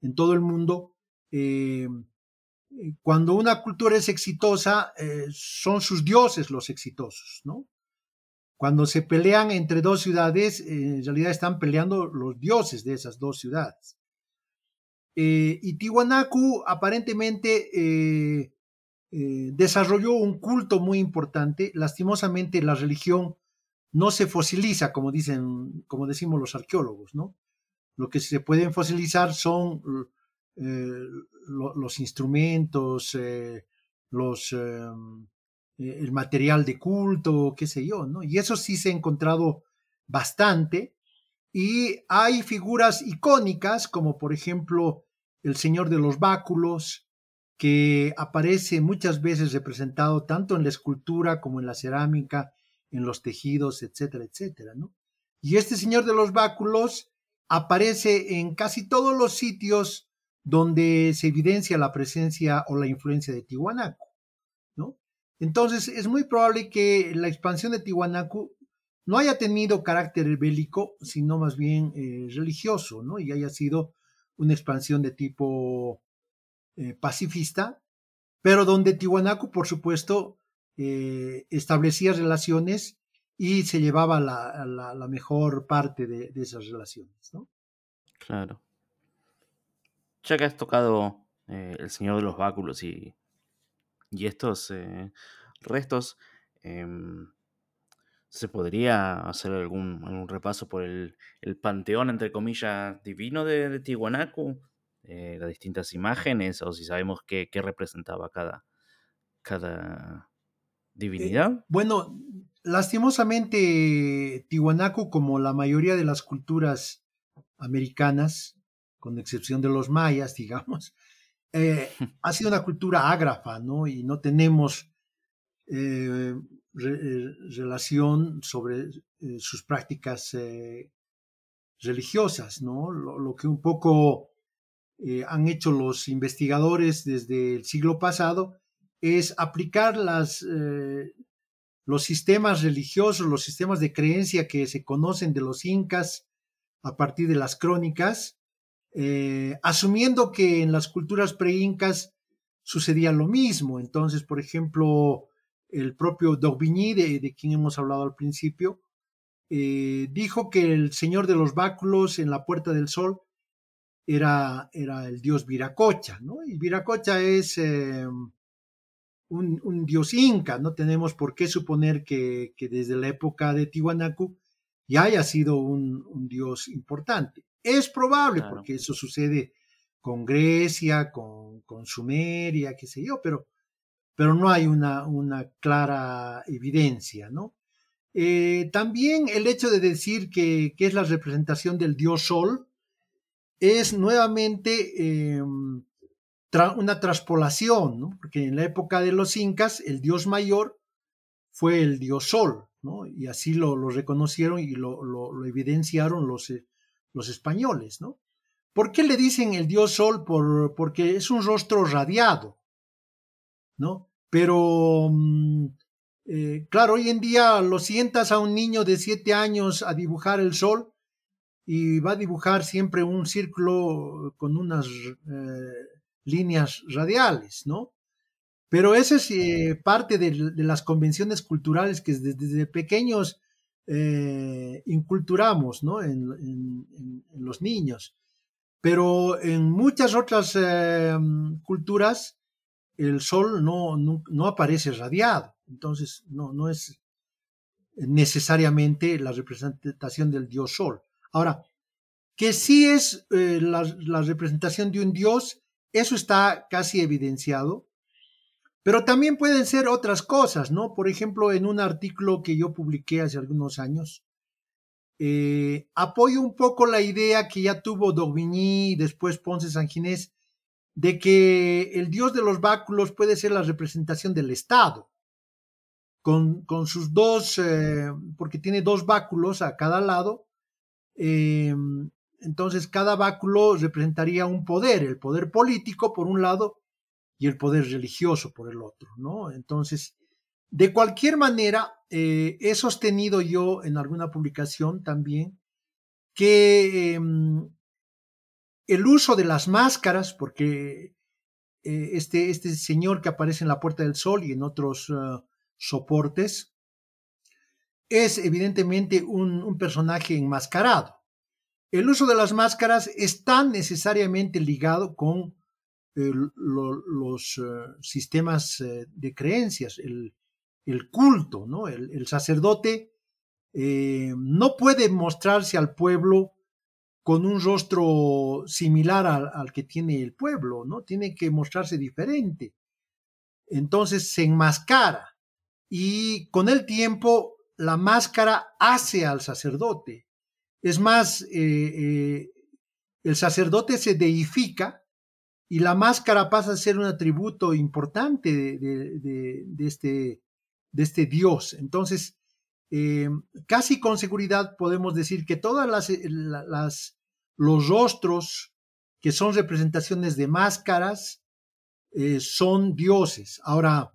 en todo el mundo, eh, cuando una cultura es exitosa, eh, son sus dioses los exitosos, ¿no? Cuando se pelean entre dos ciudades, eh, en realidad están peleando los dioses de esas dos ciudades. Eh, y Tiwanaku aparentemente eh, eh, desarrolló un culto muy importante. Lastimosamente la religión no se fosiliza, como dicen, como decimos los arqueólogos, ¿no? Lo que se pueden fosilizar son eh, lo, los instrumentos, eh, los, em, eh, el material de culto, qué sé yo, ¿no? Y eso sí se ha encontrado bastante. Y hay figuras icónicas, como por ejemplo el Señor de los Báculos, que aparece muchas veces representado tanto en la escultura como en la cerámica, en los tejidos, etcétera, etcétera, ¿no? Y este Señor de los Báculos aparece en casi todos los sitios donde se evidencia la presencia o la influencia de Tiwanaku, ¿no? Entonces, es muy probable que la expansión de Tiwanaku no haya tenido carácter bélico, sino más bien eh, religioso, ¿no? Y haya sido una expansión de tipo eh, pacifista, pero donde Tiwanaku, por supuesto, eh, establecía relaciones y se llevaba la, mejor parte de, de, esas relaciones, ¿no? Claro. Ya que has tocado eh, el Señor de los Báculos y, y estos eh, restos, em, ¿se podría hacer algún, algún repaso por el, el, panteón, entre comillas, divino de, de Tiwanaku? Eh, las distintas imágenes o si sabemos qué, qué representaba cada, cada divinidad. Bueno, lastimosamente Tiwanaku, como la mayoría de las culturas americanas, con excepción de los mayas, digamos, eh, ha sido una cultura ágrafa, ¿no? Y no tenemos eh, re, relación sobre eh, sus prácticas religiosas, ¿no? Lo, lo, que un poco han hecho los investigadores desde el siglo pasado es aplicar las, eh, los sistemas religiosos, los sistemas de creencia que se conocen de los incas a partir de las crónicas, eh, asumiendo que en las culturas pre-incas sucedía lo mismo. Entonces, por ejemplo, el propio D'Aubigny, de, de, quien hemos hablado al principio, eh, dijo que el señor de los báculos en la Puerta del Sol era, era el dios Viracocha, ¿no? Y Viracocha es eh, un, dios inca, no tenemos por qué suponer que, desde la época de Tiwanaku ya haya sido un dios importante. Es probable, claro. porque eso sucede con Grecia, con, con, Sumeria, qué sé yo, pero, pero no hay una, una clara evidencia, ¿no? Eh, también el hecho de decir que, que, es la representación del dios Sol es nuevamente eh, tra una traspolación, ¿no? porque en la época de los incas el dios mayor fue el dios Sol, ¿no? y así lo, lo reconocieron y lo, lo, lo evidenciaron los, eh, los, españoles. ¿no? ¿Por qué le dicen el dios Sol? Por, porque es un rostro radiado, ¿no? Pero, mm, eh, claro, hoy en día lo sientas a un niño de siete años a dibujar el sol y va a dibujar siempre un círculo con unas... Eh, líneas radiales, ¿no? Pero eso es eh, parte de, las convenciones culturales que desde pequeños eh, inculturamos, ¿no? En, los niños. Pero en muchas otras eh, culturas el sol no, no, aparece radiado, entonces no, no es necesariamente la representación del dios sol. Ahora, que sí es eh, la representación de un dios eso está casi evidenciado. Pero también pueden ser otras cosas, ¿no? Por ejemplo, en un artículo que yo publiqué hace algunos años, eh, apoyo un poco la idea que ya tuvo D'Aubigny y después Ponce Sanginés de que el dios de los báculos puede ser la representación del Estado, con, con sus dos, eh, porque tiene dos báculos a cada lado, eh, entonces, cada báculo representaría un poder, el poder político por un lado y el poder religioso por el otro, ¿no? Entonces, de cualquier manera, eh, he sostenido yo en alguna publicación también que eh, el uso de las máscaras, porque eh, este, este, señor que aparece en la Puerta del Sol y en otros uh, soportes, es evidentemente un, un personaje enmascarado el uso de las máscaras está necesariamente ligado con lo, los eh, sistemas eh, de creencias, el, culto, ¿no? El, sacerdote eh, no puede mostrarse al pueblo con un rostro similar al, que tiene el pueblo, ¿no? Tiene que mostrarse diferente. Entonces se enmascara y con el tiempo la máscara hace al sacerdote. Es más, eh, eh, el sacerdote se deifica y la máscara pasa a ser un atributo importante de, este, este, Dios. Entonces, eh, casi con seguridad podemos decir que todas las, las, los rostros que son representaciones de máscaras eh, son dioses. Ahora,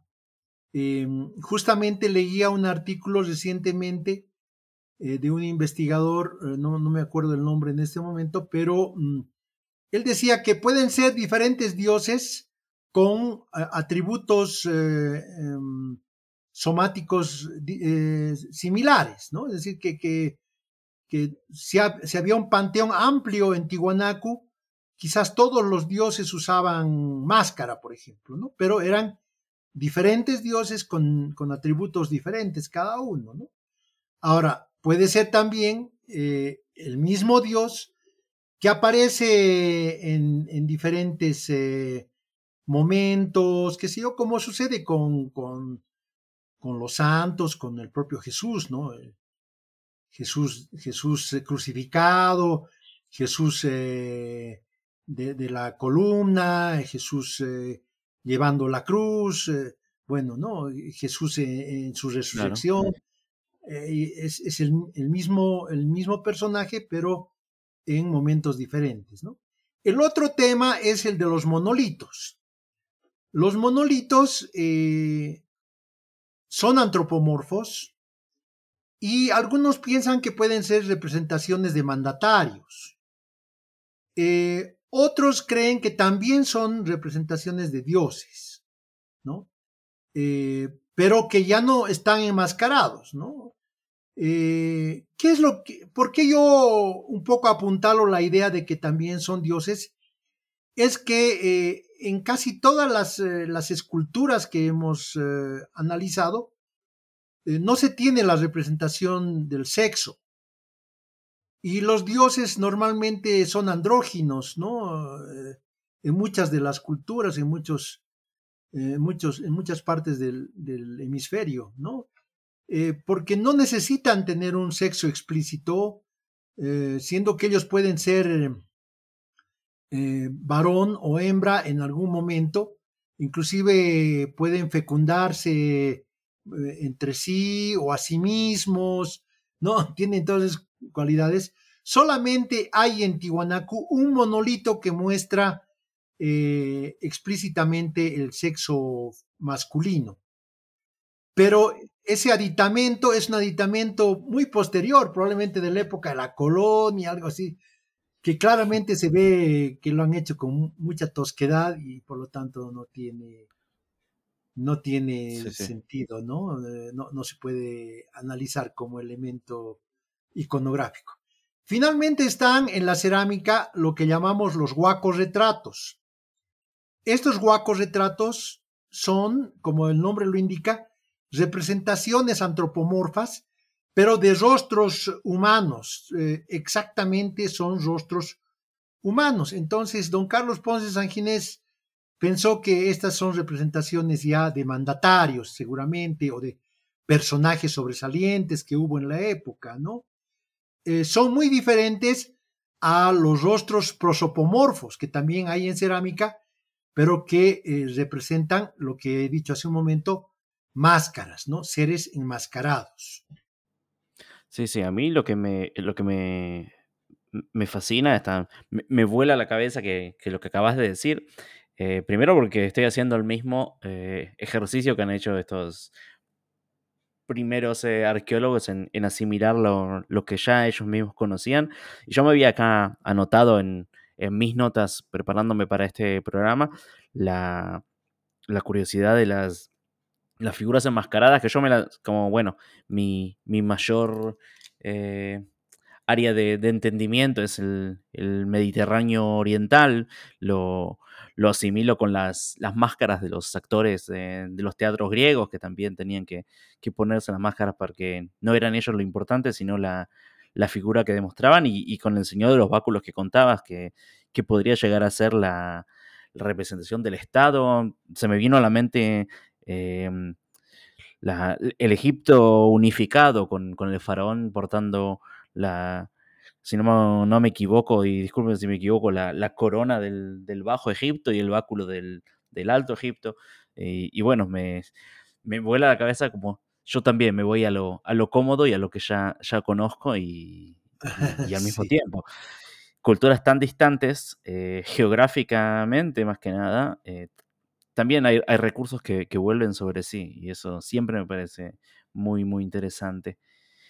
eh, justamente leía un artículo recientemente eh, de un investigador, eh, no, no, me acuerdo el nombre en este momento, pero mm, él decía que pueden ser diferentes dioses con atributos em, somáticos similares, ¿no? Es decir, que, que, que si, ha, si, había un panteón amplio en Tiwanaku, quizás todos los dioses usaban máscara, por ejemplo, ¿no? Pero eran diferentes dioses con, con atributos diferentes cada uno, ¿no? Ahora, puede ser también eh, el mismo Dios que aparece en, en diferentes eh, momentos, que sé yo, como sucede con, con, con, los santos, con el propio Jesús, ¿no? Jesús, Jesús crucificado, Jesús eh, de, de, la columna, Jesús eh, llevando la cruz, eh, bueno, ¿no? Jesús en, en su resurrección. Claro. Eh, es, es el, el, mismo, el mismo personaje, pero en momentos diferentes, ¿no? El otro tema es el de los monolitos. Los monolitos eh, son antropomorfos y algunos piensan que pueden ser representaciones de mandatarios. Eh, otros creen que también son representaciones de dioses, ¿no? Eh, pero que ya no están enmascarados, ¿no? Eh, ¿Qué es lo que, por qué yo un poco apuntalo la idea de que también son dioses? Es que eh, en casi todas las, eh, las, esculturas que hemos analizado, no se tiene la representación del sexo. Y los dioses normalmente son andróginos, ¿no? en muchas de las culturas, en muchos, muchos, en muchas partes del, del hemisferio, ¿no? Eh, porque no necesitan tener un sexo explícito, eh, siendo que ellos pueden ser eh, varón o hembra en algún momento, inclusive pueden fecundarse entre sí o a sí mismos, ¿no? Tienen esas cualidades. Solamente hay en Tiwanaku un monolito que muestra explícitamente el sexo masculino. Pero ese aditamento es un aditamento muy posterior, probablemente de la época de la colonia, algo así, que claramente se ve que lo han hecho con mucha tosquedad y por lo tanto no tiene, no tiene sí, sí. sentido, ¿no? Eh, ¿no? ¿no? se puede analizar como elemento iconográfico. Finalmente están en la cerámica lo que llamamos los guacos retratos. Estos guacos retratos son, como el nombre lo indica, representaciones antropomorfas, pero de rostros humanos, eh, exactamente son rostros humanos. Entonces, don Carlos Ponce San Ginés pensó que estas son representaciones ya de mandatarios, seguramente, o de personajes sobresalientes que hubo en la época, ¿no? Eh, son muy diferentes a los rostros prosopomorfos que también hay en cerámica, pero que eh, representan lo que he dicho hace un momento, máscaras, ¿no? Seres enmascarados. Sí, sí, a mí lo que me, lo que me, me fascina, está, me, me, vuela la cabeza que, que, lo que acabas de decir. Eh, primero porque estoy haciendo el mismo eh, ejercicio que han hecho estos primeros eh, arqueólogos en, en asimilar lo, lo, que ya ellos mismos conocían. Y yo me había acá anotado en, en mis notas preparándome para este programa la, la curiosidad de las las figuras enmascaradas, que yo me las, como, bueno, mi, mi mayor eh, área de, entendimiento es el, Mediterráneo oriental, lo, lo asimilo con las, las máscaras de los actores de, de los teatros griegos, que también tenían que, que ponerse las máscaras porque no eran ellos lo importante, sino la, la figura que demostraban y, con el señor de los báculos que contabas, que, que podría llegar a ser la, representación del Estado. Se me vino a la mente eh, la, el Egipto unificado con, con, el faraón portando la, si no, no me equivoco, y disculpen si me equivoco, la, la corona del, del, Bajo Egipto y el báculo del, del Alto Egipto. Y, y bueno, me, me, vuela la cabeza como yo también me voy a lo, a lo cómodo y a lo que ya, ya conozco y, y, y al mismo sí. tiempo. Culturas tan distantes, eh, geográficamente más que nada, eh, también hay, hay recursos que, que, vuelven sobre sí y eso siempre me parece muy, muy interesante.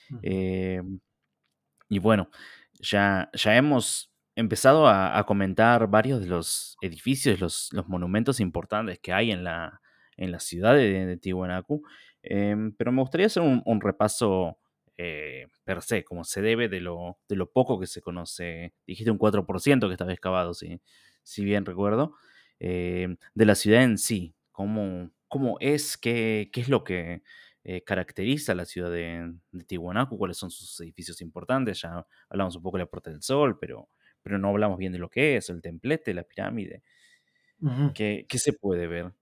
Uh -huh. eh, y bueno, ya, ya hemos empezado a, a, comentar varios de los edificios, los, los monumentos importantes que hay en la, en la ciudad de, de Tiwanaku, eh, pero me gustaría hacer un, un repaso eh, per se, como se debe de lo, de lo poco que se conoce. Dijiste un 4% que estaba excavado, si, si bien recuerdo, eh, de la ciudad en sí. ¿Cómo, cómo es? Qué, ¿Qué es lo que eh, caracteriza la ciudad de, de, Tiwanaku? ¿Cuáles son sus edificios importantes? Ya hablamos un poco de la Puerta del Sol, pero, pero no hablamos bien de lo que es, el templete, la pirámide. Uh -huh. ¿Qué, ¿Qué se puede ver?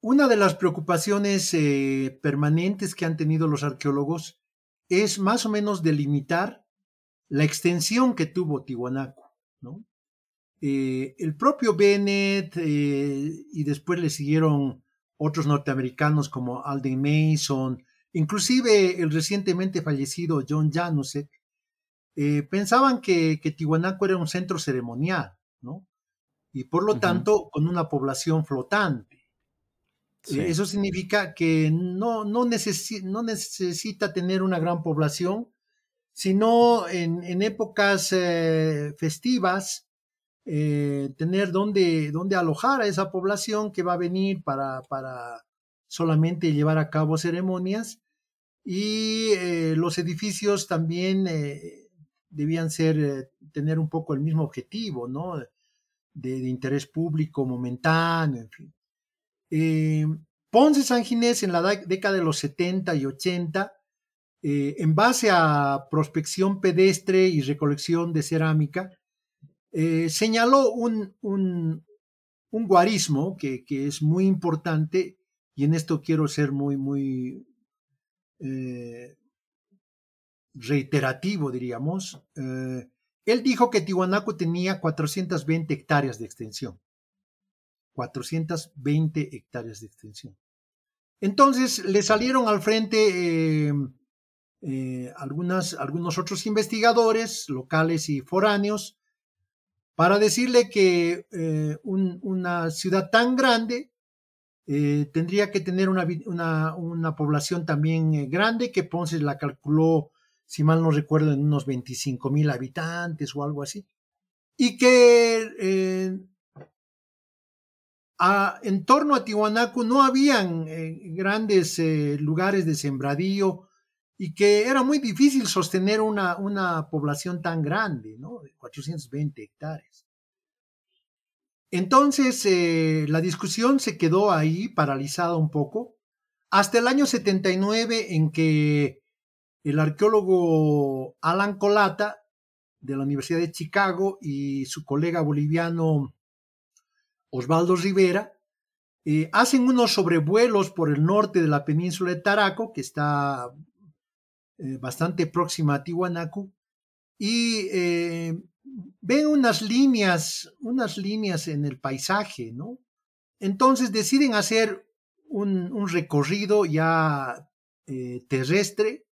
Una de las preocupaciones eh, permanentes que han tenido los arqueólogos es más o menos delimitar la extensión que tuvo Tiwanaku, ¿no? Eh, el propio Bennett eh, y después le siguieron otros norteamericanos como Alden Mason, inclusive el recientemente fallecido John Janusek, eh, pensaban que, que, Tiwanaku era un centro ceremonial, ¿no? Y por lo uh -huh. tanto, con una población flotante. Sí. Eso significa que no, no, necesi no, necesita tener una gran población, sino en, en épocas festivas, eh, tener donde, donde alojar a esa población que va a venir para, para solamente llevar a cabo ceremonias. Y eh, los edificios también eh, debían ser, tener un poco el mismo objetivo, ¿no? De, interés público momentáneo, en fin. Ponce San Ginés en la década de los 70 y 80, eh, en base a prospección pedestre y recolección de cerámica, eh, señaló un, un, guarismo que, que, es muy importante y en esto quiero ser muy, muy eh, reiterativo, diríamos. Eh, él dijo que Tiwanaku tenía 420 hectáreas de extensión. 420 hectáreas de extensión. Entonces le salieron al frente algunos otros investigadores locales y foráneos para decirle que eh, un, una ciudad tan grande eh, tendría que tener una, una, población también eh, grande, que Ponce la calculó, si mal no recuerdo, en unos 25 mil habitantes o algo así, y que a, en torno a Tiwanaku no habían grandes lugares de sembradío, y que era muy difícil sostener una, una población tan grande, ¿no? De 420 hectáreas. Entonces, eh, la discusión se quedó ahí paralizada un poco, hasta el año 79 en que el arqueólogo Alan Colata de la Universidad de Chicago y su colega boliviano Osvaldo Rivera eh, hacen unos sobrevuelos por el norte de la península de Taraco, que está eh, bastante próxima a Tiwanaku, y eh, ven unas líneas, unas líneas en el paisaje, ¿no? Entonces deciden hacer un, recorrido ya eh, terrestre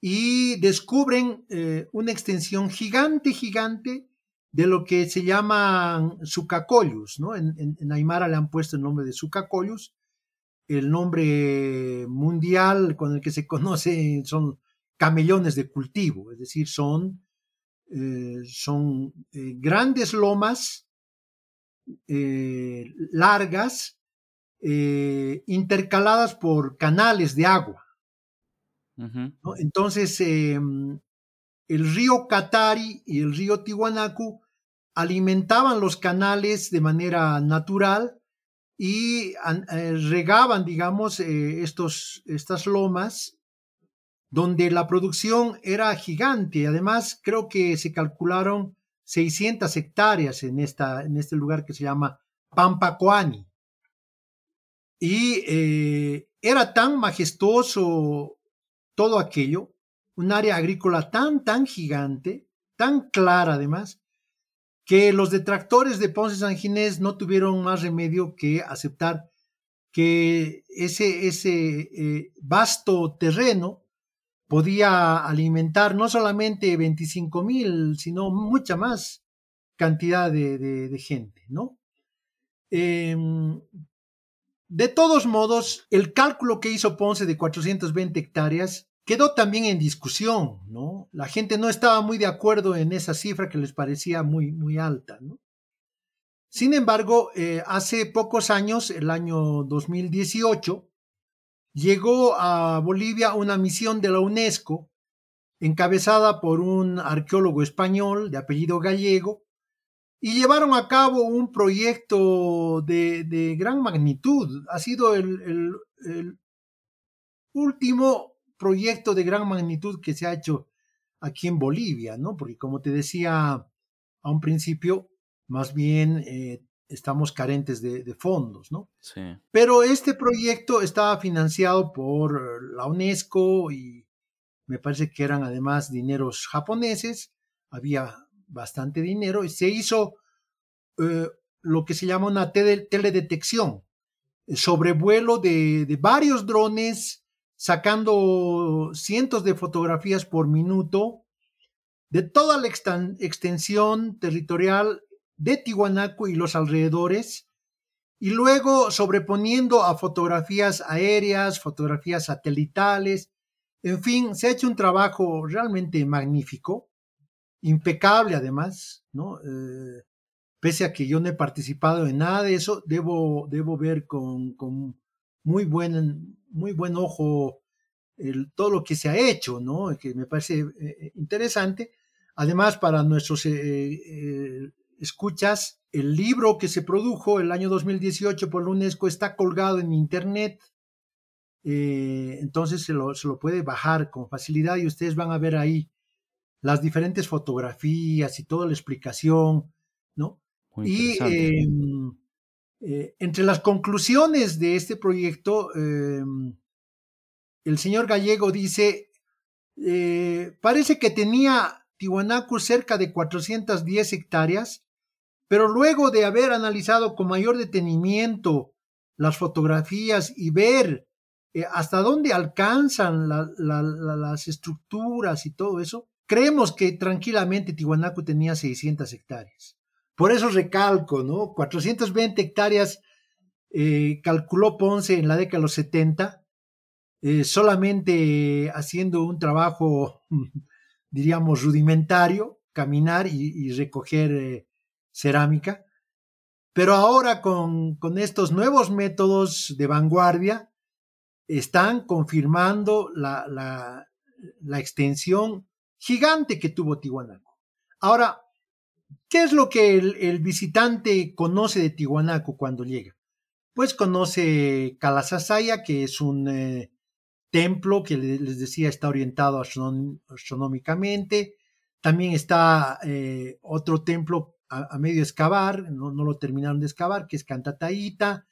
y descubren una extensión gigante, gigante de lo que se llaman sucacoyus, ¿no? En, en, en, Aymara le han puesto el nombre de sucacoyus, el nombre mundial con el que se conoce son camellones de cultivo, es decir, son, eh, son eh, grandes lomas eh, largas intercaladas por canales de agua. Uh -huh. ¿no? Entonces, em, el río Catari y el río Tiwanaku alimentaban los canales de manera natural y eh, regaban, digamos, eh, estos, estas lomas donde la producción era gigante. Además, creo que se calcularon 600 hectáreas en, esta, en este lugar que se llama Pampacoani. Y eh, era tan majestuoso todo aquello, un área agrícola tan, tan gigante, tan clara además, que los detractores de Ponce San Ginés no tuvieron más remedio que aceptar que ese, ese eh, vasto terreno podía alimentar no solamente 25 mil, sino mucha más cantidad de, gente, ¿no? Em, de todos modos, el cálculo que hizo Ponce de 420 hectáreas quedó también en discusión, ¿no? La gente no estaba muy de acuerdo en esa cifra que les parecía muy, muy alta, ¿no? Sin embargo, eh, hace pocos años, el año 2018, llegó a Bolivia una misión de la UNESCO encabezada por un arqueólogo español de apellido gallego, y llevaron a cabo un proyecto de, gran magnitud. Ha sido el, último proyecto de gran magnitud que se ha hecho aquí en Bolivia, ¿no? Porque como te decía a un principio, más bien eh, estamos carentes de, fondos, ¿no? Sí. Pero este proyecto estaba financiado por la UNESCO y me parece que eran además dineros japoneses, había bastante dinero y se hizo eh, lo que se llama una teledetección, sobrevuelo de, de varios drones sacando cientos de fotografías por minuto de toda la extensión territorial de Tiwanaku y los alrededores, y luego sobreponiendo a fotografías aéreas, fotografías satelitales, en fin, se ha hecho un trabajo realmente magnífico impecable además, ¿no? Eh, pese a que yo no he participado en nada de eso, debo, debo ver con, muy, buen, muy buen ojo el, todo lo que se ha hecho, ¿no? Que me parece eh, eh, interesante. Además, para nuestros escuchas, el libro que se produjo el año 2018 por la UNESCO está colgado en Internet. entonces se lo, se lo puede bajar con facilidad y ustedes van a ver ahí las diferentes fotografías y toda la explicación, ¿no? y eh, entre las conclusiones de este proyecto, em, el señor Gallego dice, eh, parece que tenía Tiwanaku cerca de 410 hectáreas, pero luego de haber analizado con mayor detenimiento las fotografías y ver eh, hasta dónde alcanzan las estructuras y todo eso, Creemos que tranquilamente Tiwanaku tenía 600 hectáreas. Por eso recalco, ¿no? 420 hectáreas eh, calculó Ponce en la década de los 70, eh, solamente haciendo un trabajo, diríamos, rudimentario, caminar y, recoger eh, cerámica. Pero ahora con, estos nuevos métodos de vanguardia, están confirmando la, la extensión gigante que tuvo Tiwanaku. Ahora, ¿qué es lo que el, visitante conoce de Tiwanaku cuando llega? Pues conoce Kalasasaya, que es un eh, templo que les decía está orientado astronómicamente. También está eh, otro templo a, medio excavar, no, lo terminaron de excavar, que es Cantataíta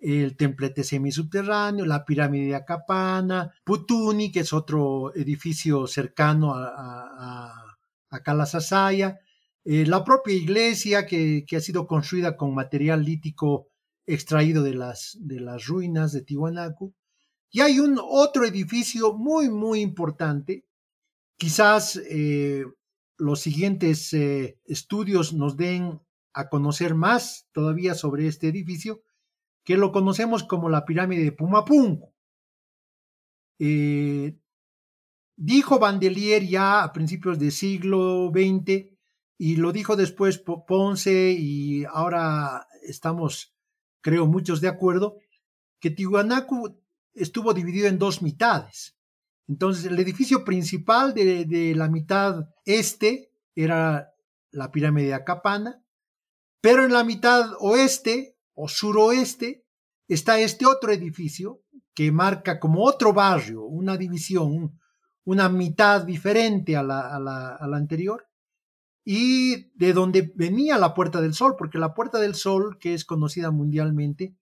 el templete semisubterráneo, la pirámide de Acapana, Putuni, que es otro edificio cercano a, a, a eh, la propia iglesia que, ha sido construida con material lítico extraído de las, de las ruinas de Tiwanaku. Y hay un otro edificio muy, muy importante. Quizás eh, los siguientes eh, estudios nos den a conocer más todavía sobre este edificio, que lo conocemos como la pirámide de Pumapunku. Dijo Bandelier ya a principios del siglo XX y lo dijo después Ponce y ahora estamos, creo, muchos de acuerdo, que Tiwanaku estuvo dividido en dos mitades. Entonces, el edificio principal de, de la mitad este era la pirámide de Acapana, pero en la mitad oeste o suroeste está este otro edificio que marca como otro barrio, una división, una mitad diferente a la, a la, a la anterior, y de donde venía la Puerta del Sol, porque la Puerta del Sol, que es conocida mundialmente,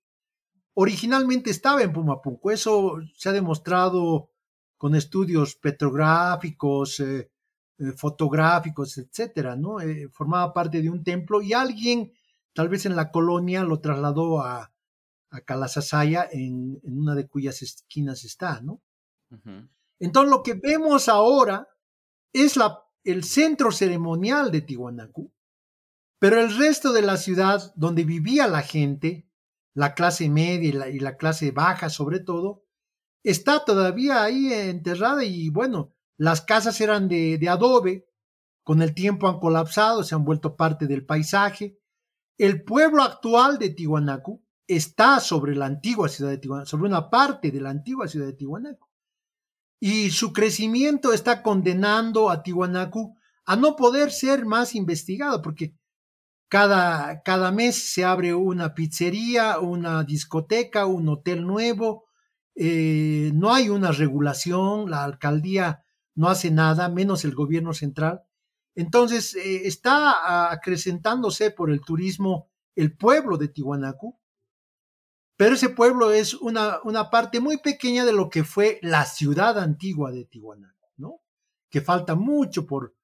originalmente estaba en Pumapunco. Eso se ha demostrado con estudios petrográficos, eh, eh, fotográficos, etcétera, ¿no? Eh, formaba parte de un templo y alguien, tal vez en la colonia, lo trasladó a, a Calasasaya, en, en, una de cuyas esquinas está, ¿no? Uh -huh. Entonces, lo que vemos ahora es la el centro ceremonial de Tiwanaku, pero el resto de la ciudad donde vivía la gente, la clase media y la, clase baja sobre todo, está todavía ahí enterrada y bueno, las casas eran de, de, adobe, con el tiempo han colapsado, se han vuelto parte del paisaje. El pueblo actual de Tiwanaku está sobre la antigua ciudad de Tiwanaku, sobre una parte de la antigua ciudad de Tiwanaku y su crecimiento está condenando a Tiwanaku a no poder ser más investigado, porque cada, cada mes se abre una pizzería, una discoteca, un hotel nuevo, eh, no hay una regulación, la alcaldía no hace nada, menos el gobierno central. Entonces, eh, está acrecentándose por el turismo el pueblo de Tiwanaku, pero ese pueblo es una, una parte muy pequeña de lo que fue la ciudad antigua de Tiwanaku, ¿no? Que falta mucho por,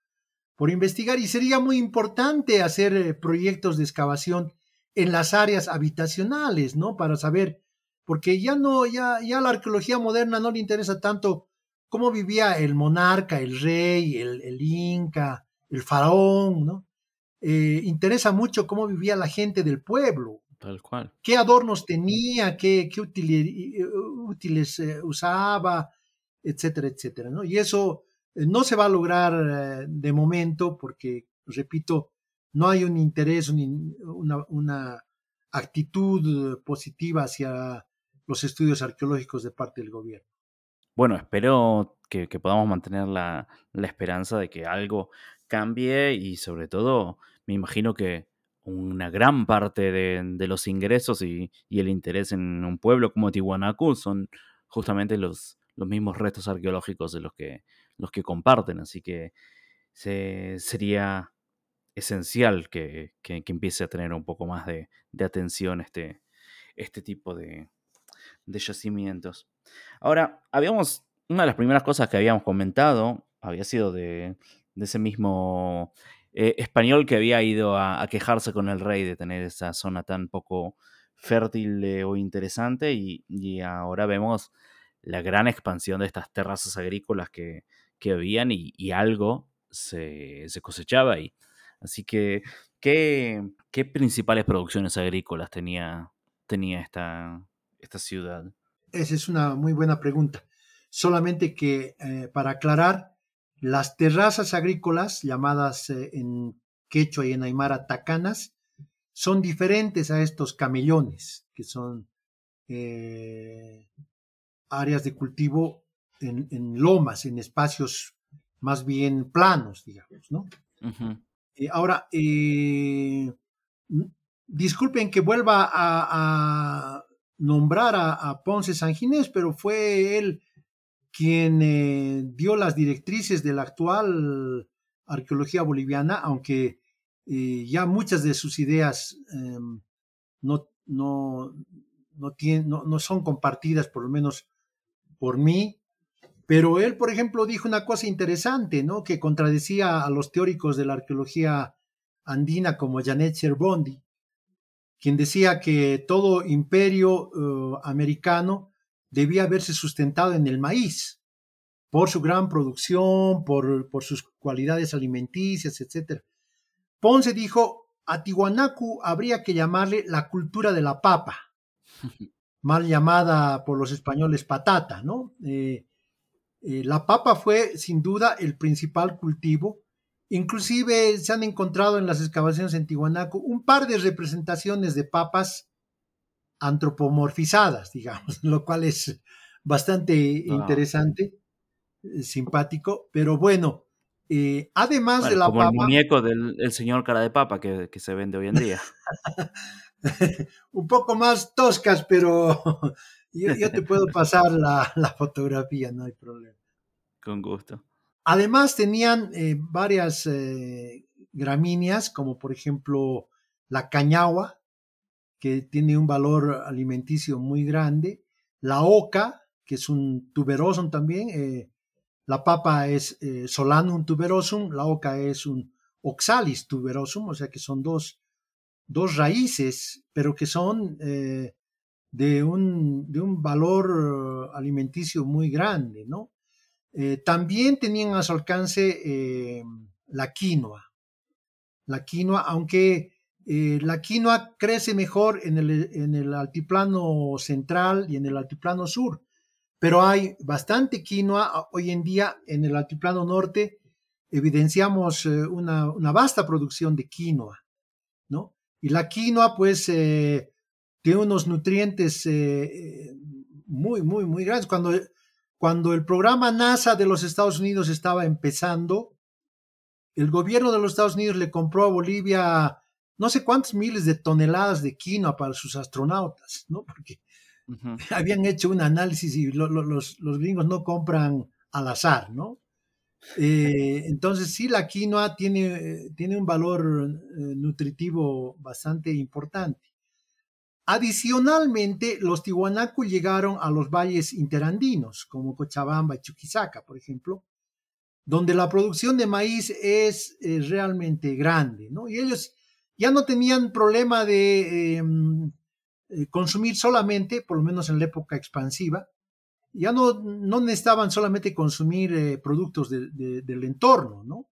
por investigar y sería muy importante hacer eh, proyectos de excavación en las áreas habitacionales, ¿no? Para saber, porque ya no, ya, ya la arqueología moderna no le interesa tanto cómo vivía el monarca, el rey, el, el inca, el faraón, ¿no? Eh, interesa mucho cómo vivía la gente del pueblo, Tal cual. ¿Qué adornos tenía? ¿Qué, qué útiles, útiles eh, usaba? Etcétera, etcétera. ¿no? Y eso eh, no se va a lograr eh, de momento porque, repito, no hay un interés, un, una, una, actitud positiva hacia los estudios arqueológicos de parte del gobierno. Bueno, espero que, que podamos mantener la, la esperanza de que algo cambie y sobre todo me imagino que una gran parte de, de los ingresos y, y, el interés en un pueblo como Tiwanaku son justamente los, los mismos restos arqueológicos de los que, los que comparten. Así que se, sería esencial que, que, que, empiece a tener un poco más de, de atención este, este tipo de, de yacimientos. Ahora, habíamos, una de las primeras cosas que habíamos comentado había sido de, de ese mismo eh, español que había ido a, quejarse con el rey de tener esa zona tan poco fértil eh, o interesante y, ahora vemos la gran expansión de estas terrazas agrícolas que, que habían y, algo se, se, cosechaba ahí. Así que, ¿qué, qué principales producciones agrícolas tenía, tenía esta, esta ciudad? Esa es una muy buena pregunta. Solamente que, eh, para aclarar, las terrazas agrícolas, llamadas eh, en quechua y en aymara tacanas, son diferentes a estos camellones, que son eh, áreas de cultivo en, en, lomas, en espacios más bien planos, digamos, ¿no? Uh -huh. eh, ahora, disculpen que vuelva a, a nombrar a, a, Ponce San Ginés, pero fue él quien eh, dio las directrices de la actual arqueología boliviana, aunque eh, ya muchas de sus ideas eh, no, no, no, no, no, son compartidas, por lo menos por mí, pero él, por ejemplo, dijo una cosa interesante, ¿no? que contradecía a los teóricos de la arqueología andina como Janet Cerbondi, quien decía que todo imperio uh, americano debía haberse sustentado en el maíz, por su gran producción, por, por sus cualidades alimenticias, etc. Ponce dijo, a Tiwanaku habría que llamarle la cultura de la papa, mal llamada por los españoles patata, ¿no? Eh, eh, la papa fue sin duda el principal cultivo, inclusive se han encontrado en las excavaciones en Tiwanaku un par de representaciones de papas antropomorfizadas, digamos, lo cual es bastante wow. interesante. eh, simpático, pero bueno, eh, además de la como el papa, muñeco del el señor cara de papa que, que se vende hoy en día. un poco más toscas, pero yo, yo te puedo pasar la, la fotografía, no hay problema. Con gusto. Además tenían eh, varias eh, gramíneas, como por ejemplo la cañagua, que tiene un valor alimenticio muy grande, la oca, que es un tuberosum también, eh, la papa es eh, Solanum tuberosum, la oca es un Oxalis tuberosum, o sea que son dos, dos raíces, pero que son eh, de, un, de un valor alimenticio muy grande, ¿no? También tenían a su alcance la quinoa. La quinoa, aunque eh, la quinoa crece mejor en el, en el, altiplano central y en el altiplano sur, pero hay bastante quinoa hoy en día en el altiplano norte. Evidenciamos eh, una, una, vasta producción de quinoa, ¿no? Y la quinoa, pues, eh, tiene unos nutrientes muy, muy, muy grandes. Cuando cuando el programa NASA de los Estados Unidos estaba empezando, el gobierno de los Estados Unidos le compró a Bolivia no sé cuántos miles de toneladas de quinoa para sus astronautas, ¿no? Porque uh -huh. habían hecho un análisis y lo, lo, los, los, gringos no compran al azar, ¿no? Eh, entonces sí, la quinoa tiene, tiene un valor eh, nutritivo bastante importante. Adicionalmente, los tihuanacu llegaron a los valles interandinos, como Cochabamba y Chuquisaca, por ejemplo, donde la producción de maíz es eh, realmente grande, ¿no? Y ellos ya no tenían problema de eh, eh, consumir solamente, por lo menos en la época expansiva, ya no, no necesitaban solamente consumir eh, productos de, de, del entorno, ¿no?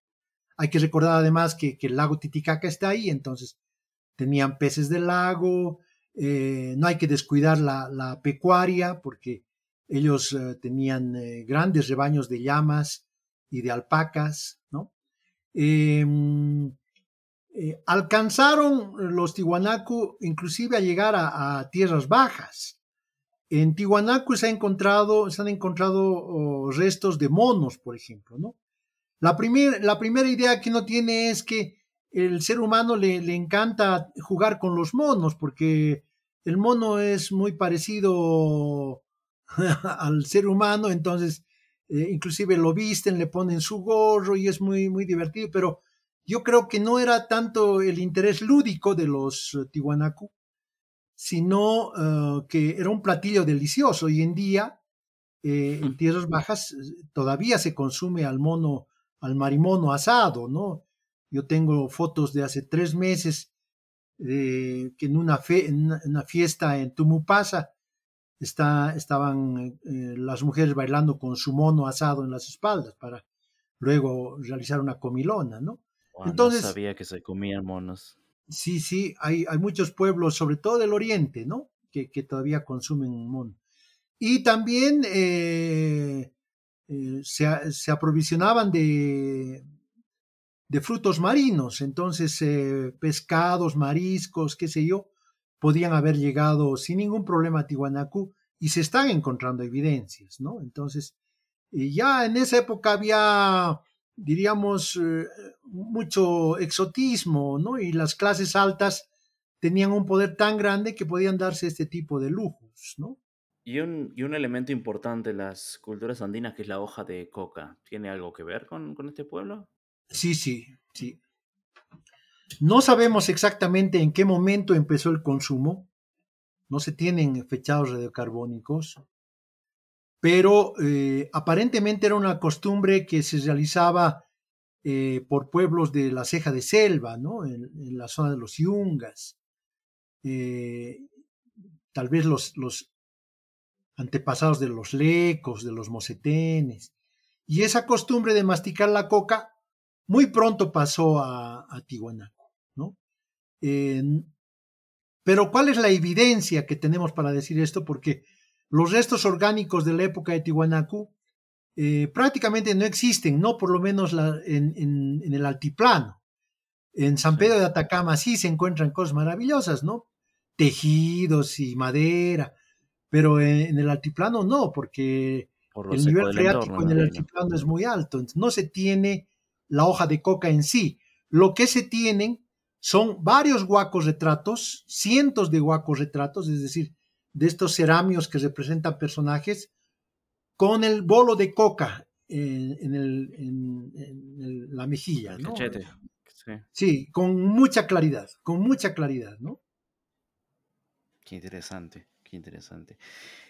Hay que recordar además que, el lago Titicaca está ahí, entonces tenían peces del lago, eh, no hay que descuidar la, la pecuaria porque ellos tenían grandes rebaños de llamas y de alpacas, ¿no? Eh, alcanzaron los Tiwanaku inclusive a llegar a, tierras bajas. En Tiwanaku se, encontrado, se han encontrado oh, restos de monos, por ejemplo, ¿no? La, la primera idea que uno tiene es que el ser humano le, le, encanta jugar con los monos, porque el mono es muy parecido al ser humano, entonces eh, inclusive lo visten, le ponen su gorro y es muy, muy divertido, pero yo creo que no era tanto el interés lúdico de los uh, Tiwanaku, sino uh, que era un platillo delicioso. Hoy en día, eh, en tierras bajas, todavía se consume al mono, al marimono asado, ¿no? Yo tengo fotos de hace tres meses eh, que en una, fe, en una, fiesta en Tumupasa está, estaban eh, las mujeres bailando con su mono asado en las espaldas para luego realizar una comilona, ¿no? Wow, Entonces, no sabía que se comían monos. Sí, sí, hay, hay muchos pueblos, sobre todo del oriente, ¿no? Que, que todavía consumen mono. Y también eh, eh, se, se, aprovisionaban de, de, frutos marinos, entonces eh, pescados, mariscos, qué sé yo, podían haber llegado sin ningún problema a Tiwanaku y se están encontrando evidencias, ¿no? Entonces, ya en esa época había diríamos, eh, mucho exotismo, ¿no? Y las clases altas tenían un poder tan grande que podían darse este tipo de lujos, ¿no? Y un, y un elemento importante en las culturas andinas que es la hoja de coca, ¿tiene algo que ver con, con este pueblo? Sí, sí, sí. No sabemos exactamente en qué momento empezó el consumo, no se tienen fechados radiocarbónicos, pero eh, aparentemente era una costumbre que se realizaba eh, por pueblos de la ceja de selva, ¿no? en, la zona de los yungas. Eh, tal vez los, los, antepasados de los lecos, de los mocetenes. Y esa costumbre de masticar la coca muy pronto pasó a, a Tihuanaco. ¿no? pero ¿cuál es la evidencia que tenemos para decir esto? Porque los restos orgánicos de la época de Tiwanaku eh, prácticamente no existen, no por lo menos la, en, en, en, el altiplano. En San Pedro de Atacama sí se encuentran cosas maravillosas, ¿no? Tejidos y madera, pero en, en el altiplano no, porque por el nivel entorno, freático en el altiplano es muy alto, entonces no se tiene la hoja de coca en sí. Lo que se tienen son varios guacos retratos, cientos de guacos retratos, es decir, de estos ceramios que representan personajes, con el bolo de coca en, en el- en- en el- la mejilla, ¿no? cachete. Sí, Sí, con mucha claridad, con mucha claridad, ¿no? qué interesante, qué interesante.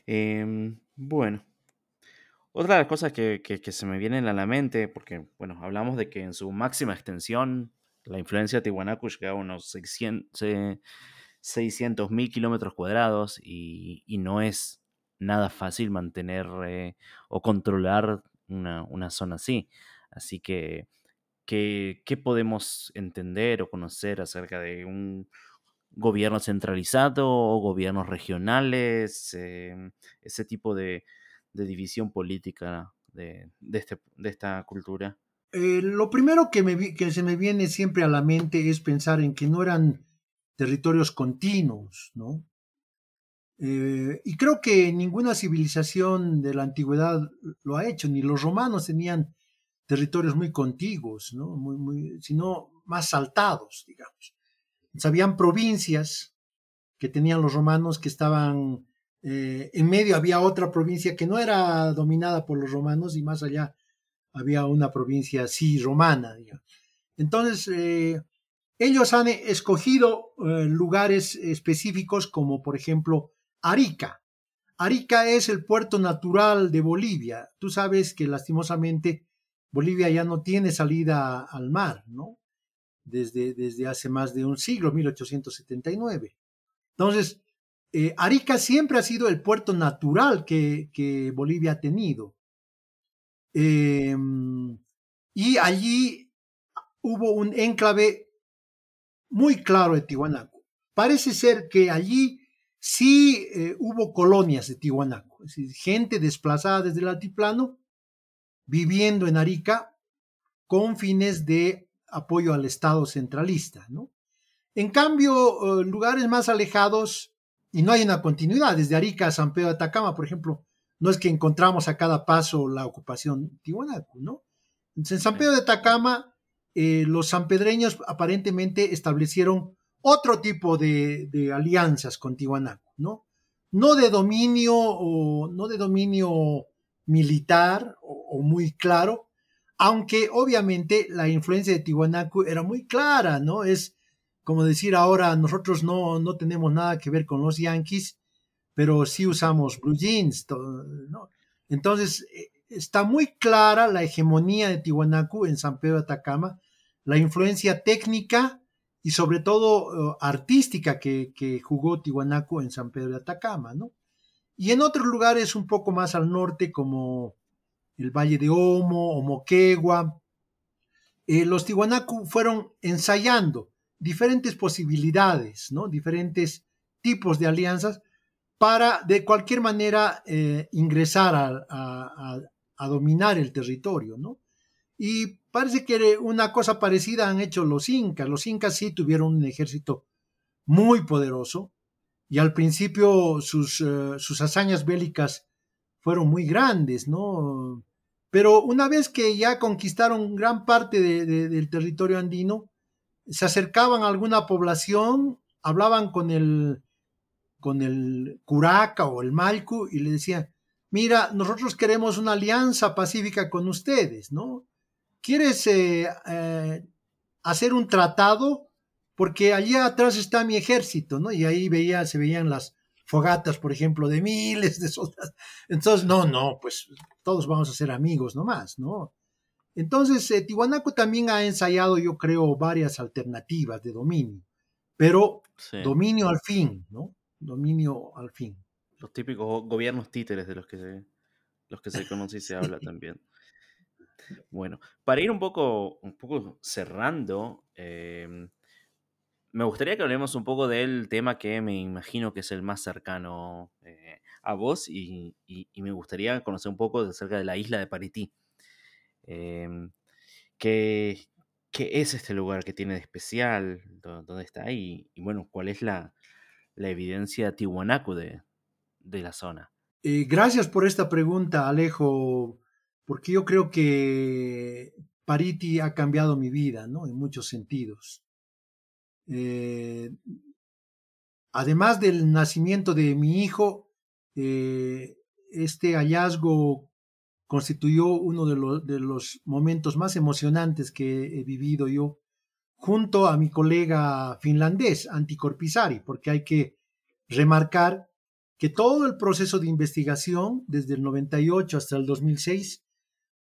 Em, bueno, otra de las cosas que, que- que se me vienen a la mente, porque, bueno, hablamos de que en su máxima extensión la influencia de Tiwanaku llegaba a unos 600 mil kilómetros cuadrados y, y no es nada fácil mantener eh, o controlar una, una zona así. Así que, ¿qué, qué podemos entender o conocer acerca de un gobierno centralizado o gobiernos regionales? eh, ese tipo de, de división política de, de este- de esta cultura. Eh, lo primero que, me, que se me viene siempre a la mente es pensar en que no eran territorios continuos, ¿no? Eh, y creo que ninguna civilización de la antigüedad lo ha hecho, ni los romanos tenían territorios muy contiguos, ¿no? Sino más saltados, digamos. Sabían provincias que tenían los romanos que estaban eh, en medio había otra provincia que no era dominada por los romanos y más allá había una provincia sí romana. Digamos. Entonces, eh, ellos han escogido eh, lugares específicos como por ejemplo Arica. Arica es el puerto natural de Bolivia. Tú sabes que lastimosamente Bolivia ya no tiene salida al mar, ¿no? Desde, desde hace más de un siglo, 1879. Entonces, eh, Arica siempre ha sido el puerto natural que, Bolivia ha tenido. Eh, y allí hubo un enclave muy claro de Tiwanaku. Parece ser que allí sí eh, hubo colonias de Tiwanaku, es decir, gente desplazada desde el altiplano viviendo en Arica con fines de apoyo al Estado centralista. ¿no? En cambio, eh, lugares más alejados, y no hay una continuidad, desde Arica a San Pedro de Atacama, por ejemplo, no es que encontramos a cada paso la ocupación Tiwanaku, ¿no? Entonces, en San Pedro de Atacama, eh, los sanpedreños aparentemente establecieron otro tipo de, alianzas con Tiwanaku, ¿no? No de dominio o no de dominio militar o, muy claro, aunque obviamente la influencia de Tiwanaku era muy clara, ¿no? Es como decir ahora, nosotros no, no tenemos nada que ver con los Yankees, pero sí usamos blue jeans, ¿no? Entonces, eh, está muy clara la hegemonía de Tiwanaku en San Pedro de Atacama, la influencia técnica y sobre todo uh, artística que, jugó Tiwanaku en San Pedro de Atacama, ¿no? Y en otros lugares un poco más al norte, como el Valle de Omo o Moquegua, eh, los Tiwanaku fueron ensayando diferentes posibilidades, ¿no? Diferentes tipos de alianzas para de cualquier manera eh, ingresar a, a, dominar el territorio, ¿no? Y parece que una cosa parecida han hecho los incas. Los incas sí tuvieron un ejército muy poderoso y al principio sus, uh, sus hazañas bélicas fueron muy grandes, ¿no? Pero una vez que ya conquistaron gran parte de, de, del territorio andino, se acercaban a alguna población, hablaban con el, con el curaca o el malcu y le decían, mira, nosotros queremos una alianza pacífica con ustedes, ¿no? ¿Quieres eh, eh, hacer un tratado? Porque allí atrás está mi ejército, ¿no? Y ahí veía, se veían las fogatas, por ejemplo, de miles de soldados. Entonces, no, no, pues todos vamos a ser amigos nomás, ¿no? Entonces, eh, Tiwanaku también ha ensayado, yo creo, varias alternativas de dominio, pero sí. dominio al fin, ¿no? Dominio al fin. Los típicos gobiernos títeres de los que se, los que se conoce y se habla también. Bueno, para ir un poco, un poco cerrando, eh, me gustaría que hablemos un poco del tema que me imagino que es el más cercano eh, a vos y, y, y, me gustaría conocer un poco acerca de la isla de Parití. Eh, ¿qué, ¿Qué es este lugar que tiene de especial? ¿Dónde está? Y, y bueno, ¿cuál es la, la evidencia tiwanaku de, de la zona? Eh, gracias por esta pregunta, Alejo, porque yo creo que Pariti ha cambiado mi vida, ¿no? En muchos sentidos. Eh, además del nacimiento de mi hijo, eh, este hallazgo constituyó uno de, los momentos más emocionantes que he vivido yo junto a mi colega finlandés, Antti Korpisari, porque hay que remarcar que todo el proceso de investigación, desde el 98 hasta el 2006,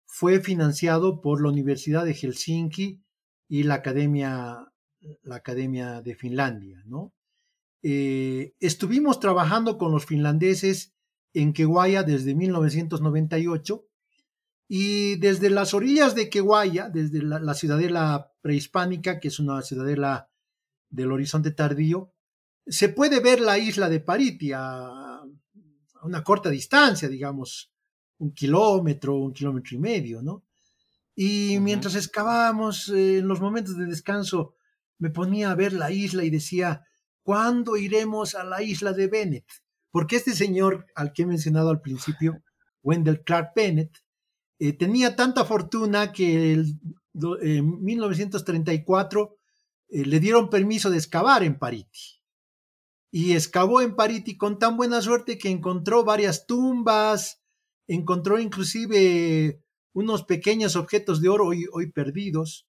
fue financiado por la Universidad de Helsinki y la Academia, la Academia de Finlandia. ¿no? Eh, estuvimos trabajando con los finlandeses en Keguaya desde 1998 y desde las orillas de Keguaya, desde la, ciudadela prehispánica, que es una ciudadela del horizonte tardío, se puede ver la isla de Pariti a, una corta distancia, digamos, un kilómetro, un kilómetro y medio, ¿no? Y mientras excavábamos, eh, en los momentos de descanso, me ponía a ver la isla y decía, ¿cuándo iremos a la isla de Bennett? Porque este señor al que he mencionado al principio, Wendell Clark Bennett, eh, tenía tanta fortuna que en 1934 eh, le dieron permiso de excavar en Pariti. Y excavó en Pariti con tan buena suerte que encontró varias tumbas, encontró inclusive unos pequeños objetos de oro hoy, hoy perdidos,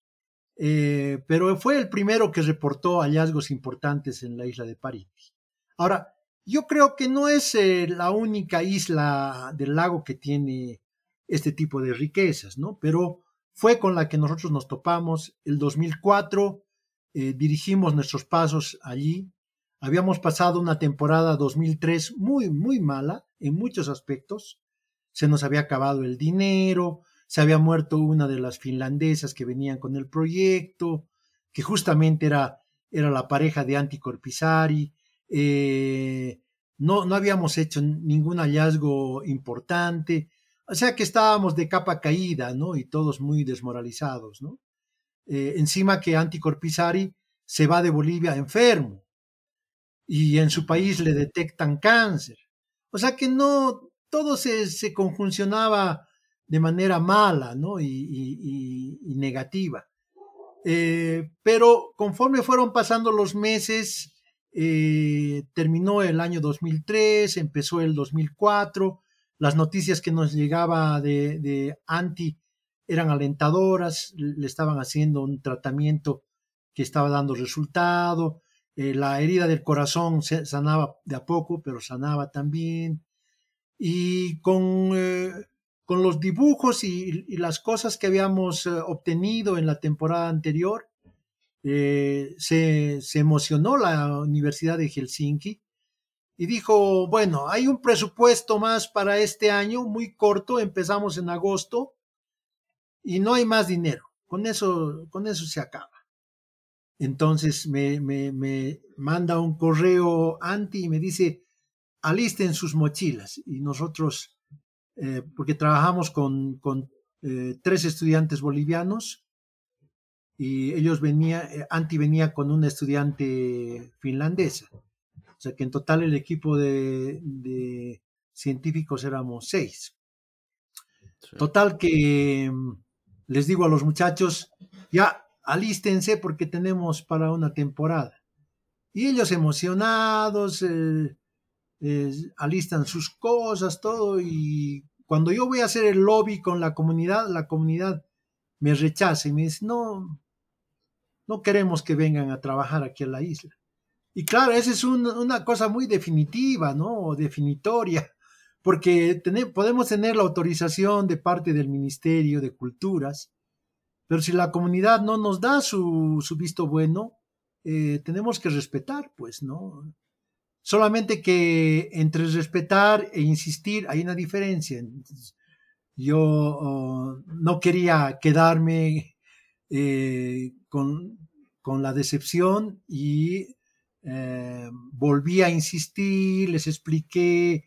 eh, pero fue el primero que reportó hallazgos importantes en la isla de Pariti. Ahora, yo creo que no es la única isla del lago que tiene este tipo de riquezas, ¿no? Pero fue con la que nosotros nos topamos. El 2004 eh, dirigimos nuestros pasos allí. Habíamos pasado una temporada 2003 muy, muy mala en muchos aspectos. Se nos había acabado el dinero, se había muerto una de las finlandesas que venían con el proyecto, que justamente era, era la pareja de Anticorpisari. Eh, no, no habíamos hecho ningún hallazgo importante. O sea que estábamos de capa caída, ¿no? Y todos muy desmoralizados, ¿no? Eh, encima que Anticorpisari se va de Bolivia enfermo y en su país le detectan cáncer. O sea que no, todo se, se conjuncionaba de manera mala, ¿no? Y, negativa. Eh, pero conforme fueron pasando los meses, eh, terminó el año 2003, empezó el 2004, las noticias que nos llegaba de, Anti eran alentadoras, le estaban haciendo un tratamiento que estaba dando resultado, eh, la herida del corazón se sanaba de a poco, pero sanaba también. Y con, eh, con los dibujos y, las cosas que habíamos eh, obtenido en la temporada anterior, se, se, emocionó la Universidad de Helsinki y dijo, bueno, hay un presupuesto más para este año, muy corto, empezamos en agosto y no hay más dinero. Con eso, con eso se acaba. Entonces me, me, manda un correo anti y me dice, alisten sus mochilas. Y nosotros, eh, porque trabajamos con, con eh, tres estudiantes bolivianos, y ellos venían, eh, Anti venía con una estudiante finlandesa. O sea que en total el equipo de, científicos éramos seis. Total que mm, les digo a los muchachos, ya alístense porque tenemos para una temporada. Y ellos emocionados, eh, alistan sus cosas, todo, y cuando yo voy a hacer el lobby con la comunidad, la comunidad me rechaza y me dice, no, no queremos que vengan a trabajar aquí en la isla. Y claro, esa es una cosa muy definitiva, ¿no? definitoria, porque podemos tener la autorización de parte del Ministerio de Culturas, pero si la comunidad no nos da su, visto bueno, eh, tenemos que respetar, pues, ¿no? Solamente que entre respetar e insistir hay una diferencia. yo oh, no quería quedarme eh, con, con la decepción y eh, volví a insistir, les expliqué,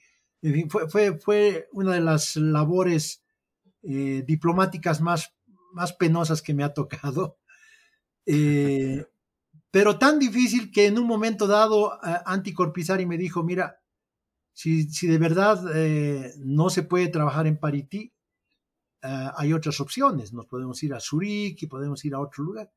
fue, fue, una de las labores diplomáticas más, más penosas que me ha tocado. Eh, pero tan difícil que en un momento dado Anti Corpisari me dijo, mira, si, si de verdad eh, no se puede trabajar en Parití, eh, hay otras opciones. Nos podemos ir a Zurich y podemos ir a otro lugar.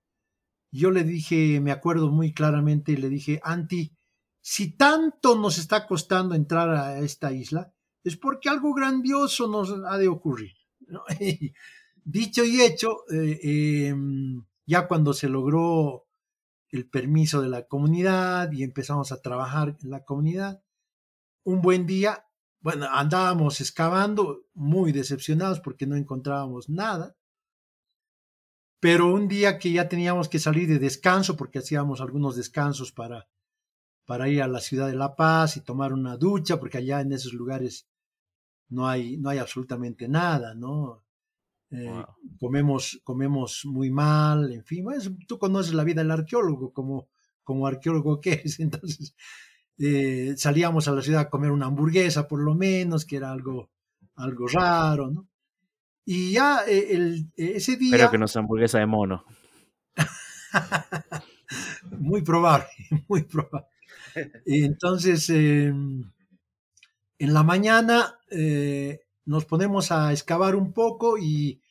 Yo le dije, me acuerdo muy claramente, le dije, Anti, si tanto nos está costando entrar a esta isla, es porque algo grandioso nos ha de ocurrir. Dicho y hecho, eh, em, ya cuando se logró el permiso de la comunidad y empezamos a trabajar en la comunidad, un buen día, bueno, andábamos excavando, muy decepcionados porque no encontrábamos nada. Pero un día que ya teníamos que salir de descanso, porque hacíamos algunos descansos para, para ir a la ciudad de La Paz y tomar una ducha, porque allá en esos lugares no hay, no hay absolutamente nada, ¿no? Eh, comemos, comemos muy mal, en fin, tú conoces la vida del arqueólogo como, como arqueólogo que es, entonces eh, salíamos a la ciudad a comer una hamburguesa por lo menos, que era algo, algo raro, ¿no? Y ya eh, el, ese día... Espero que no sea hamburguesa de mono. muy probable, muy probable. Entonces, em, en la mañana eh, nos ponemos a excavar un poco y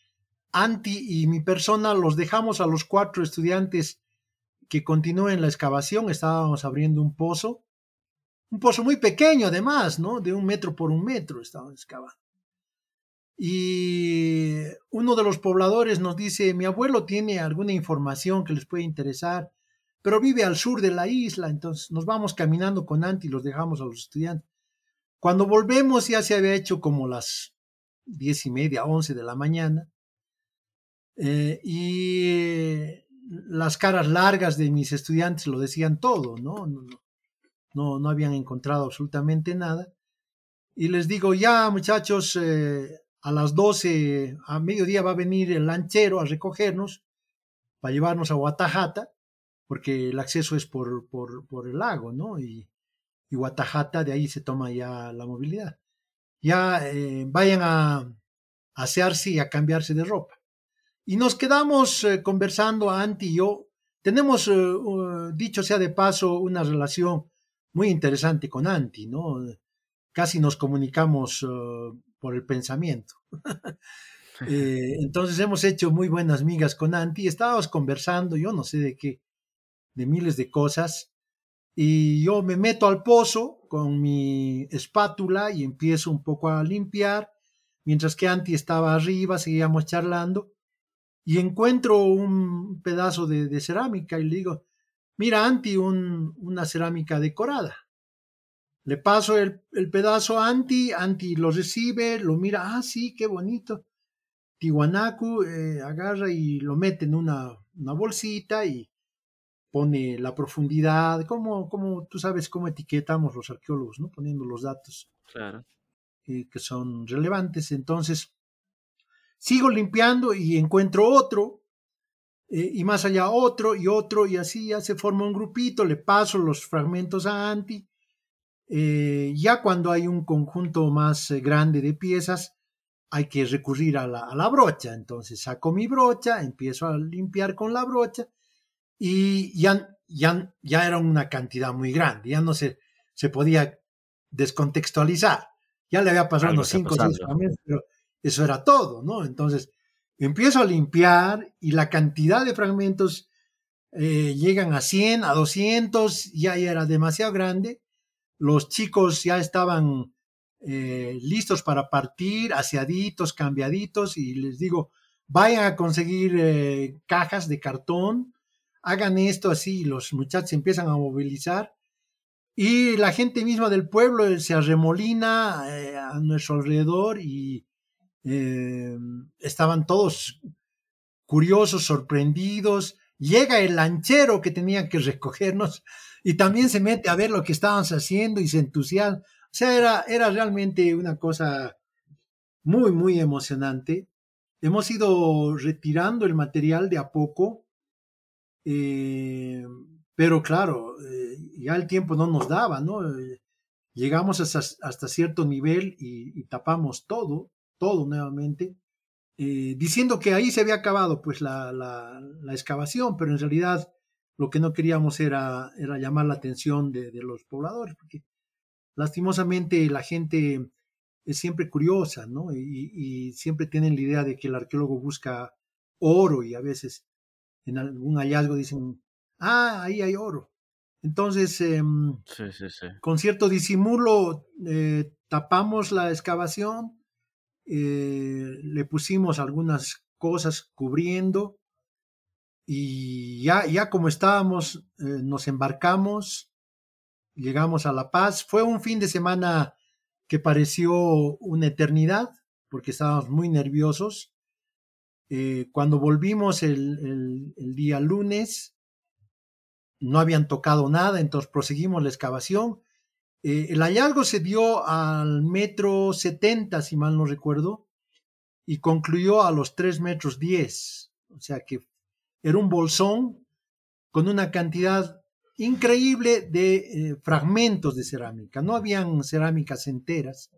Anti y mi persona los dejamos a los cuatro estudiantes que continúen la excavación. Estábamos abriendo un pozo, un pozo muy pequeño además, ¿no? De un metro por un metro estábamos excavando. Y uno de los pobladores nos dice, mi abuelo tiene alguna información que les puede interesar, pero vive al sur de la isla, entonces nos vamos caminando con Anti y los dejamos a los estudiantes. Cuando volvemos ya se había hecho como las diez y media, once de la mañana, eh, y las caras largas de mis estudiantes lo decían todo, ¿no? No, no, no habían encontrado absolutamente nada. Y les digo, ya muchachos, eh, a las doce, a mediodía va a venir el lanchero a recogernos para llevarnos a Guatajata, porque el acceso es por, por, por el lago, ¿no? Y, Guatajata, de ahí se toma ya la movilidad. Ya eh, vayan a, asearse y a cambiarse de ropa. Y nos quedamos eh, conversando, Anti y yo. Tenemos, eh, dicho sea de paso, una relación muy interesante con Anti, ¿no? Casi nos comunicamos por el pensamiento. entonces hemos hecho muy buenas migas con Anti. Estábamos conversando, yo no sé de qué, de miles de cosas y yo me meto al pozo con mi espátula y empiezo un poco a limpiar, mientras que Anti estaba arriba, seguíamos charlando, y encuentro un pedazo de, cerámica y le digo, mira Anti, una cerámica decorada. Le paso el, pedazo a Anti, Anti lo recibe, lo mira, ah, sí, qué bonito. Tiwanaku eh, agarra y lo mete en una, una bolsita y pone la profundidad, como, como tú sabes cómo etiquetamos los arqueólogos, ¿no? Poniendo los datos claro. que son relevantes. Entonces, sigo limpiando y encuentro otro, eh, y más allá otro y otro, y así ya se forma un grupito, le paso los fragmentos a Anti. Eh, ya cuando hay un conjunto más eh, grande de piezas, hay que recurrir a la, a la brocha. Entonces saco mi brocha, empiezo a limpiar con la brocha y ya, ya, ya era una cantidad muy grande, ya no se, se podía descontextualizar. Ya le había pasado unos 5 o 6 fragmentos, pero eso era todo, ¿no? Entonces, empiezo a limpiar y la cantidad de fragmentos eh, llegan a 100, a 200, ya era demasiado grande. Los chicos ya estaban eh, listos para partir, aseaditos, cambiaditos, y les digo, vayan a conseguir eh, cajas de cartón, hagan esto así, los muchachos empiezan a movilizar y la gente misma del pueblo se arremolina eh, a nuestro alrededor y eh, estaban todos curiosos, sorprendidos. Llega el lanchero que tenía que recogernos y también se mete a ver lo que estábamos haciendo y se entusiasma. O sea, era, era realmente una cosa muy, muy emocionante. Hemos ido retirando el material de a poco eh, pero claro, eh, ya el tiempo no nos daba, ¿no? Eh, llegamos hasta, cierto nivel y, tapamos todo, todo nuevamente, diciendo que ahí se había acabado pues la, la, excavación, pero en realidad lo que no queríamos era, era llamar la atención de, los pobladores, porque lastimosamente la gente es siempre curiosa, ¿no? Y, y, siempre tienen la idea de que el arqueólogo busca oro y a veces en algún hallazgo dicen, ah, ahí hay oro. Entonces, eh, sí, sí, sí. con cierto disimulo, eh, tapamos la excavación, eh, le pusimos algunas cosas cubriendo y ya, ya como estábamos, eh, nos embarcamos, llegamos a La Paz. Fue un fin de semana que pareció una eternidad porque estábamos muy nerviosos. Eh, cuando volvimos el, día lunes, no habían tocado nada, entonces proseguimos la excavación. Eh, el hallazgo se dio al metro 70, si mal no recuerdo, y concluyó a los 3 metros 10. O sea que era un bolsón con una cantidad increíble de eh, fragmentos de cerámica. No habían cerámicas enteras,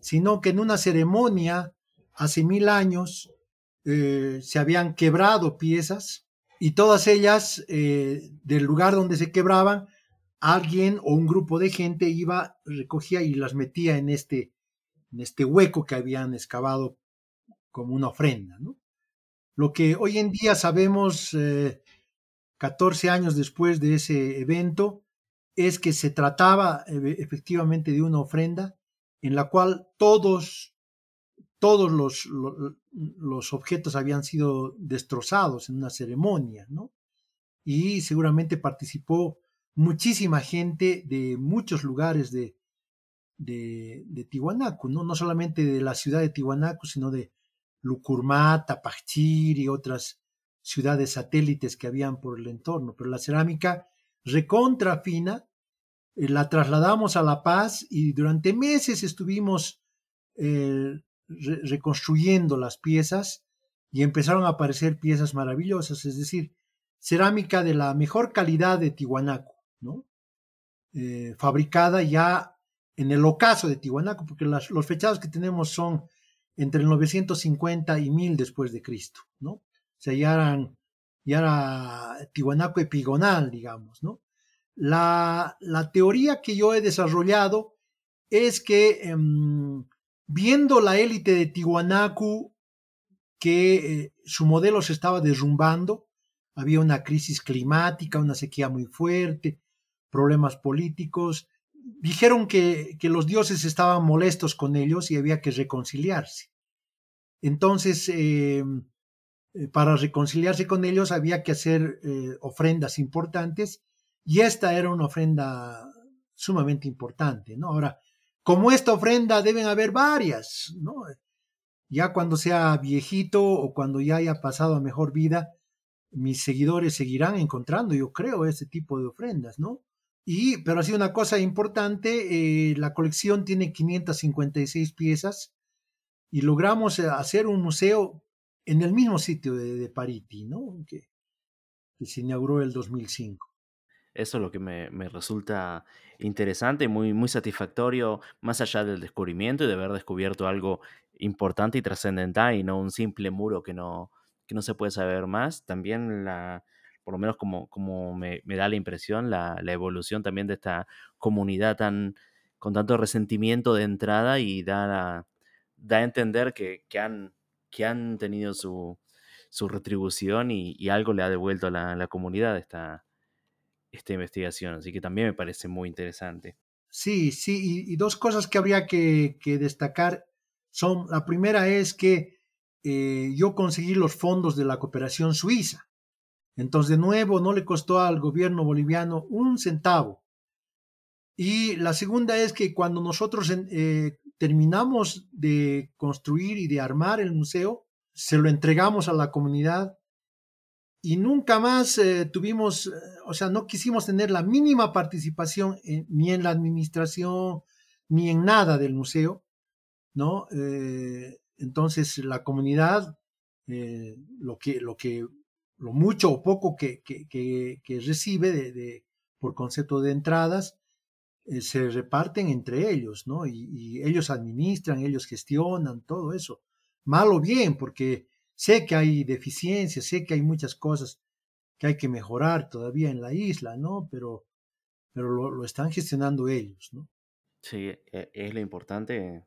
sino que en una ceremonia hace mil años eh, se habían quebrado piezas y todas ellas eh, del lugar donde se quebraban, alguien o un grupo de gente iba, recogía y las metía en este, en este hueco que habían excavado como una ofrenda. Lo que hoy en día sabemos, eh, 14 años después de ese evento, es que se trataba efectivamente de una ofrenda en la cual todos, todos los, los, objetos habían sido destrozados en una ceremonia, ¿no? Y seguramente participó muchísima gente de muchos lugares de, de, de ¿no? No solamente de la ciudad de Tiwanaku, sino de Lucurmata, Pachiri y otras ciudades satélites que habían por el entorno. Pero la cerámica recontra fina, eh, la trasladamos a La Paz y durante meses estuvimos eh, re reconstruyendo las piezas y empezaron a aparecer piezas maravillosas, es decir, cerámica de la mejor calidad de Tiwanaku, ¿no? Eh, fabricada ya en el ocaso de Tiwanaku, porque las, los fechados que tenemos son entre el 950 y 1000 después de Cristo, ¿no? O sea, ya, era Tiwanaku epigonal, digamos, ¿no? La, la, teoría que yo he desarrollado es que eh, viendo la élite de Tiwanaku que eh, su modelo se estaba derrumbando, había una crisis climática, una sequía muy fuerte, problemas políticos, dijeron que, que, los dioses estaban molestos con ellos y había que reconciliarse. Entonces, eh, para reconciliarse con ellos había que hacer eh, ofrendas importantes y esta era una ofrenda sumamente importante, ¿no? Ahora, como esta ofrenda deben haber varias, ¿no? Ya cuando sea viejito o cuando ya haya pasado a mejor vida, mis seguidores seguirán encontrando, yo creo, ese tipo de ofrendas, ¿no? Y, pero así una cosa importante, eh, la colección tiene 556 piezas y logramos eh, hacer un museo en el mismo sitio de, de Pariti, ¿no? Que, que, se inauguró el 2005. Eso es lo que me, me, resulta interesante, muy, muy satisfactorio, más allá del descubrimiento y de haber descubierto algo importante y trascendental y no un simple muro que no, que no se puede saber más. También la, por lo menos como, como me, me da la impresión, la, la, evolución también de esta comunidad tan con tanto resentimiento de entrada y da, a, da a entender que, que, han, que han tenido su, su retribución y, algo le ha devuelto a la comunidad esta, esta investigación. Así que también me parece muy interesante. Sí, sí, y, dos cosas que habría que, que, destacar son, la primera es que eh, yo conseguí los fondos de la cooperación suiza. Entonces, de nuevo, no le costó al gobierno boliviano un centavo. Y la segunda es que cuando nosotros eh, terminamos de construir y de armar el museo, se lo entregamos a la comunidad y nunca más eh, tuvimos, eh, o sea, no quisimos tener la mínima participación en, ni en la administración ni en nada del museo, ¿no? Eh, entonces la comunidad, eh, lo que, lo que lo mucho o poco que, que, que, recibe de, por concepto de entradas, eh, se reparten entre ellos, ¿no? Y, y, ellos administran, ellos gestionan todo eso. Mal o bien, porque sé que hay deficiencias, sé que hay muchas cosas que hay que mejorar todavía en la isla, ¿no? Pero, pero lo, lo están gestionando ellos, ¿no? Sí, e- es lo importante,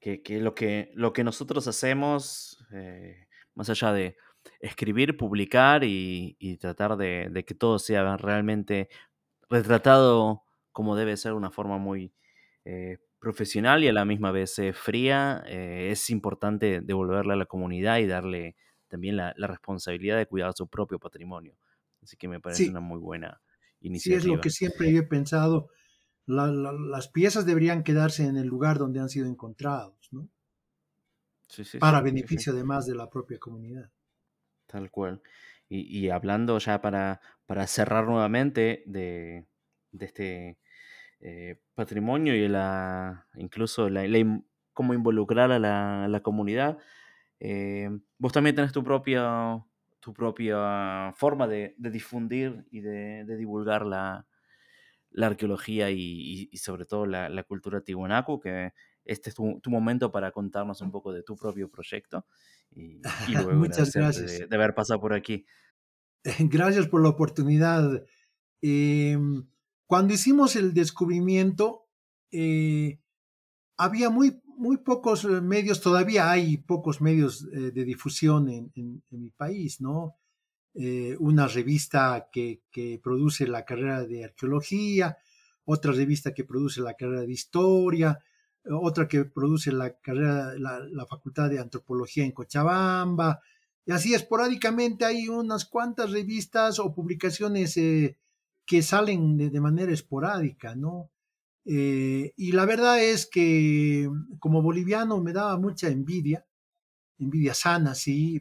que, que lo que lo que nosotros hacemos, eh, más allá de escribir, publicar y, y tratar de, de que todo sea realmente retratado como debe ser, una forma muy eh, profesional y a la misma vez eh, fría, eh, es importante devolverle a la comunidad y darle también la, la responsabilidad de cuidar su propio patrimonio. Así que me parece Sí, una muy buena sí es lo iniciativa. que siempre he pensado. La- la- las piezas deberían quedarse en el lugar donde han sido encontrados, ¿no? Sí, sí, Para sí. beneficio además de la propia comunidad. Tal cual. Y, y hablando ya para, para cerrar nuevamente de, de este eh, patrimonio y la, incluso la, cómo involucrar a la, a la comunidad, eh, vos también tenés tu propia, tu propia forma de, de difundir y de, de divulgar la, la arqueología y, sobre todo la, la cultura tiwanaku, que este es tu, tu momento para contarnos un poco de tu propio proyecto y, y luego Muchas gracias. de, de haber pasado por aquí. Gracias por la oportunidad. Eh, cuando hicimos el descubrimiento, eh, había muy, muy pocos medios, todavía hay pocos medios eh, de difusión en, mi país, ¿no? Eh, una revista que, produce la carrera de arqueología, otra revista que produce la carrera de historia, otra que produce la carrera, la, la facultad de antropología en Cochabamba, y así esporádicamente hay unas cuantas revistas o publicaciones que salen de, manera esporádica, ¿no? Eh, y la verdad es que como boliviano me daba mucha envidia, envidia sana, sí,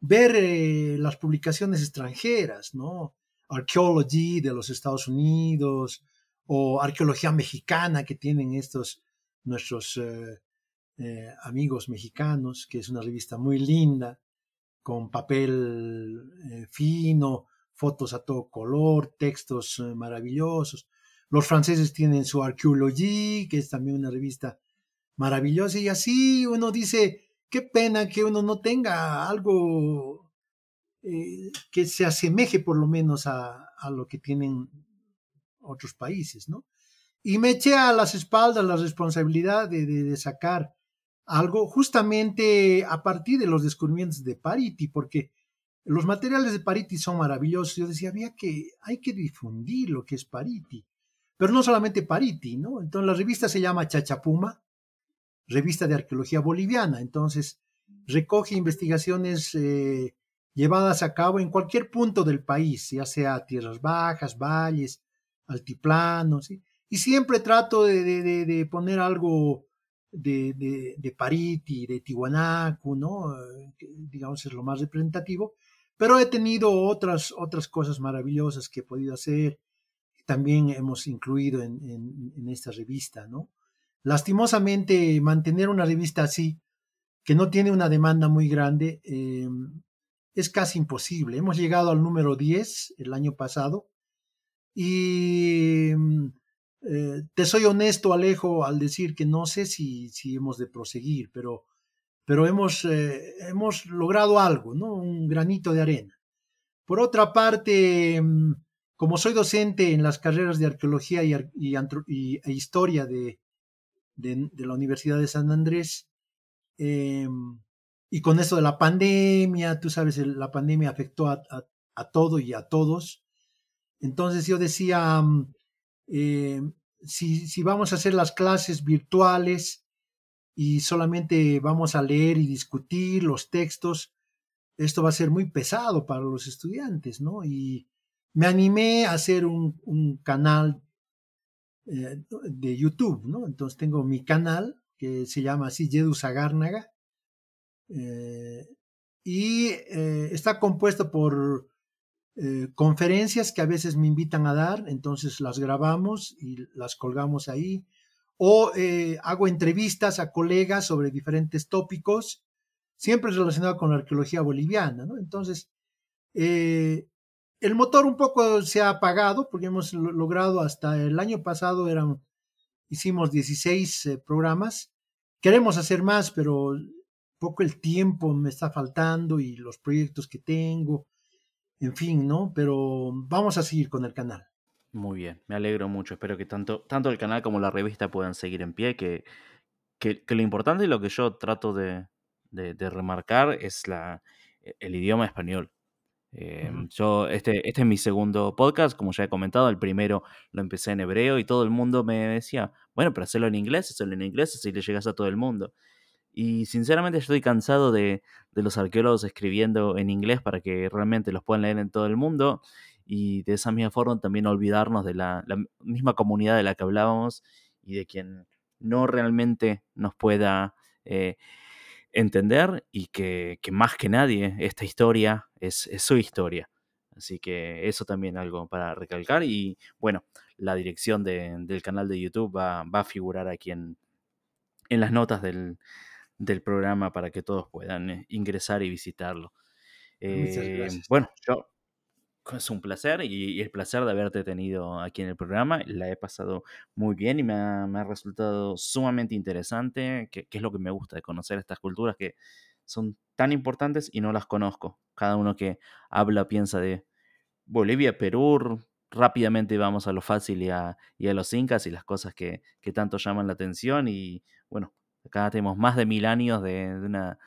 ver eh, las publicaciones extranjeras, ¿no? Archaeology de los Estados Unidos o arqueología mexicana que tienen estos nuestros eh, amigos mexicanos, que es una revista muy linda, con papel fino, fotos a todo color, textos eh, maravillosos. Los franceses tienen su Archaeologie, que es también una revista maravillosa, y así uno dice, qué pena que uno no tenga algo eh, que se asemeje por lo menos a, lo que tienen otros países, ¿no? Y me eché a las espaldas la responsabilidad de, de, sacar algo justamente a partir de los descubrimientos de Pariti, porque los materiales de Pariti son maravillosos. Yo decía, había que, hay que difundir lo que es Pariti, pero no solamente Pariti, ¿no? Entonces la revista se llama Chachapuma, revista de arqueología boliviana. Entonces recoge investigaciones eh, llevadas a cabo en cualquier punto del país, ya sea tierras bajas, valles, altiplanos, y siempre trato de, poner algo de, de, de, Pariti, de Tiwanaku, ¿no? Que, digamos es lo más representativo, pero he tenido otras, otras cosas maravillosas que he podido hacer, también hemos incluido en, esta revista, ¿no? Lastimosamente, mantener una revista así, que no tiene una demanda muy grande, eh, es casi imposible. Hemos llegado al número 10 el año pasado y eh, te soy honesto, Alejo, al decir que no sé si, si hemos de proseguir, pero, pero hemos, eh, hemos logrado algo, ¿no? Un granito de arena. Por otra parte, como soy docente en las carreras de arqueología y, e historia de, la Universidad de San Andrés, eh, y con esto de la pandemia, tú sabes, la pandemia afectó a, todo y a todos. Entonces yo decía, eh, si, si, vamos a hacer las clases virtuales y solamente vamos a leer y discutir los textos, esto va a ser muy pesado para los estudiantes, ¿no? Y me animé a hacer un, canal eh, de YouTube, ¿no? Entonces tengo mi canal que se llama así Yedu Sagárnaga eh, y eh, está compuesto por conferencias que a veces me invitan a dar, entonces las grabamos y las colgamos ahí. O eh, hago entrevistas a colegas sobre diferentes tópicos, siempre relacionado con la arqueología boliviana, ¿no? Entonces, eh, el motor un poco se ha apagado porque hemos logrado hasta el año pasado eran, hicimos 16 eh, programas. Queremos hacer más, pero poco el tiempo me está faltando y los proyectos que tengo en fin, ¿no? Pero vamos a seguir con el canal. Muy bien, me alegro mucho. Espero que tanto, tanto el canal como la revista puedan seguir en pie, que, que, que lo importante y lo que yo trato de, de- de remarcar es la, e- el idioma español. Eh, yo, este, este es mi segundo podcast, como ya he comentado, el primero lo empecé en hebreo y todo el mundo me decía, bueno, pero hacerlo en inglés, hacerlo en inglés, así le llegas a todo el mundo. Y sinceramente estoy cansado de, de los arqueólogos escribiendo en inglés para que realmente los puedan leer en todo el mundo y de esa misma forma también olvidarnos de la, la misma comunidad de la que hablábamos y de quien no realmente nos pueda eh, entender y que, que más que nadie esta historia es, es su historia. Así que eso también algo para recalcar y bueno, la dirección de- del canal de YouTube va, va a figurar aquí en, en las notas del, del programa para que todos puedan eh, ingresar y visitarlo. Muchas Eh, gracias. bueno, yo es un placer y, el placer de haberte tenido aquí en el programa. La he pasado muy bien y me ha, resultado sumamente interesante, que, es lo que me gusta de conocer estas culturas que son tan importantes y no las conozco. Cada uno que habla piensa de Bolivia, Perú, rápidamente vamos a lo fácil y a, los incas y las cosas que, tanto llaman la atención. Y bueno, acá tenemos más de mil años de, de una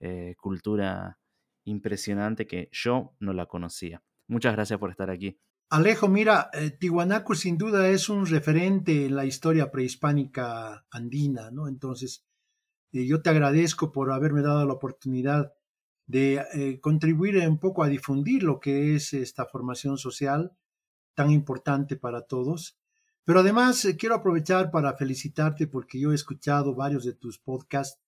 eh, cultura impresionante que yo no la conocía. Muchas gracias por estar aquí. Alejo, mira, eh, Tiwanaku sin duda es un referente en la historia prehispánica andina, ¿no? Entonces, eh, yo te agradezco por haberme dado la oportunidad de eh, contribuir un poco a difundir lo que es esta formación social tan importante para todos. Pero además eh, quiero aprovechar para felicitarte porque yo he escuchado varios de tus podcasts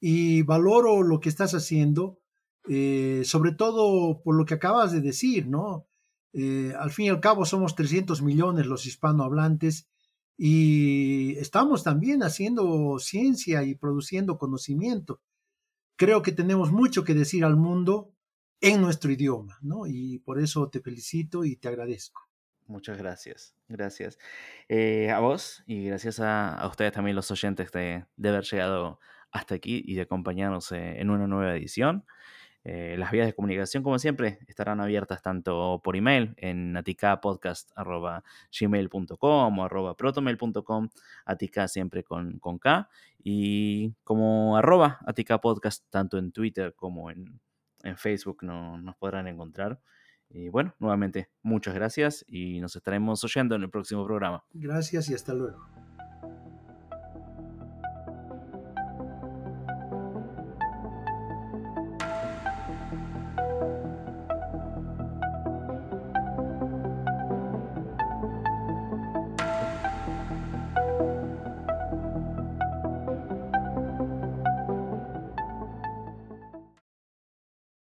y valoro lo que estás haciendo, eh, sobre todo por lo que acabas de decir, ¿no? Eh, al fin y al cabo somos 300 millones los hispanohablantes y estamos también haciendo ciencia y produciendo conocimiento. Creo que tenemos mucho que decir al mundo en nuestro idioma, ¿no? Y por eso te felicito y te agradezco. Muchas gracias, gracias. Eh, a vos y gracias a, ustedes también los oyentes de, haber llegado hasta aquí y de acompañarnos en una nueva edición. Eh, las vías de comunicación, como siempre, estarán abiertas tanto por email en aticapodcast.gmail.com o arroba protomail.com, atica siempre con, con K, y como arroba aticapodcast tanto en Twitter como en, en Facebook no, nos podrán encontrar. Y bueno, nuevamente, muchas gracias y nos estaremos oyendo en el próximo programa. Gracias y hasta luego.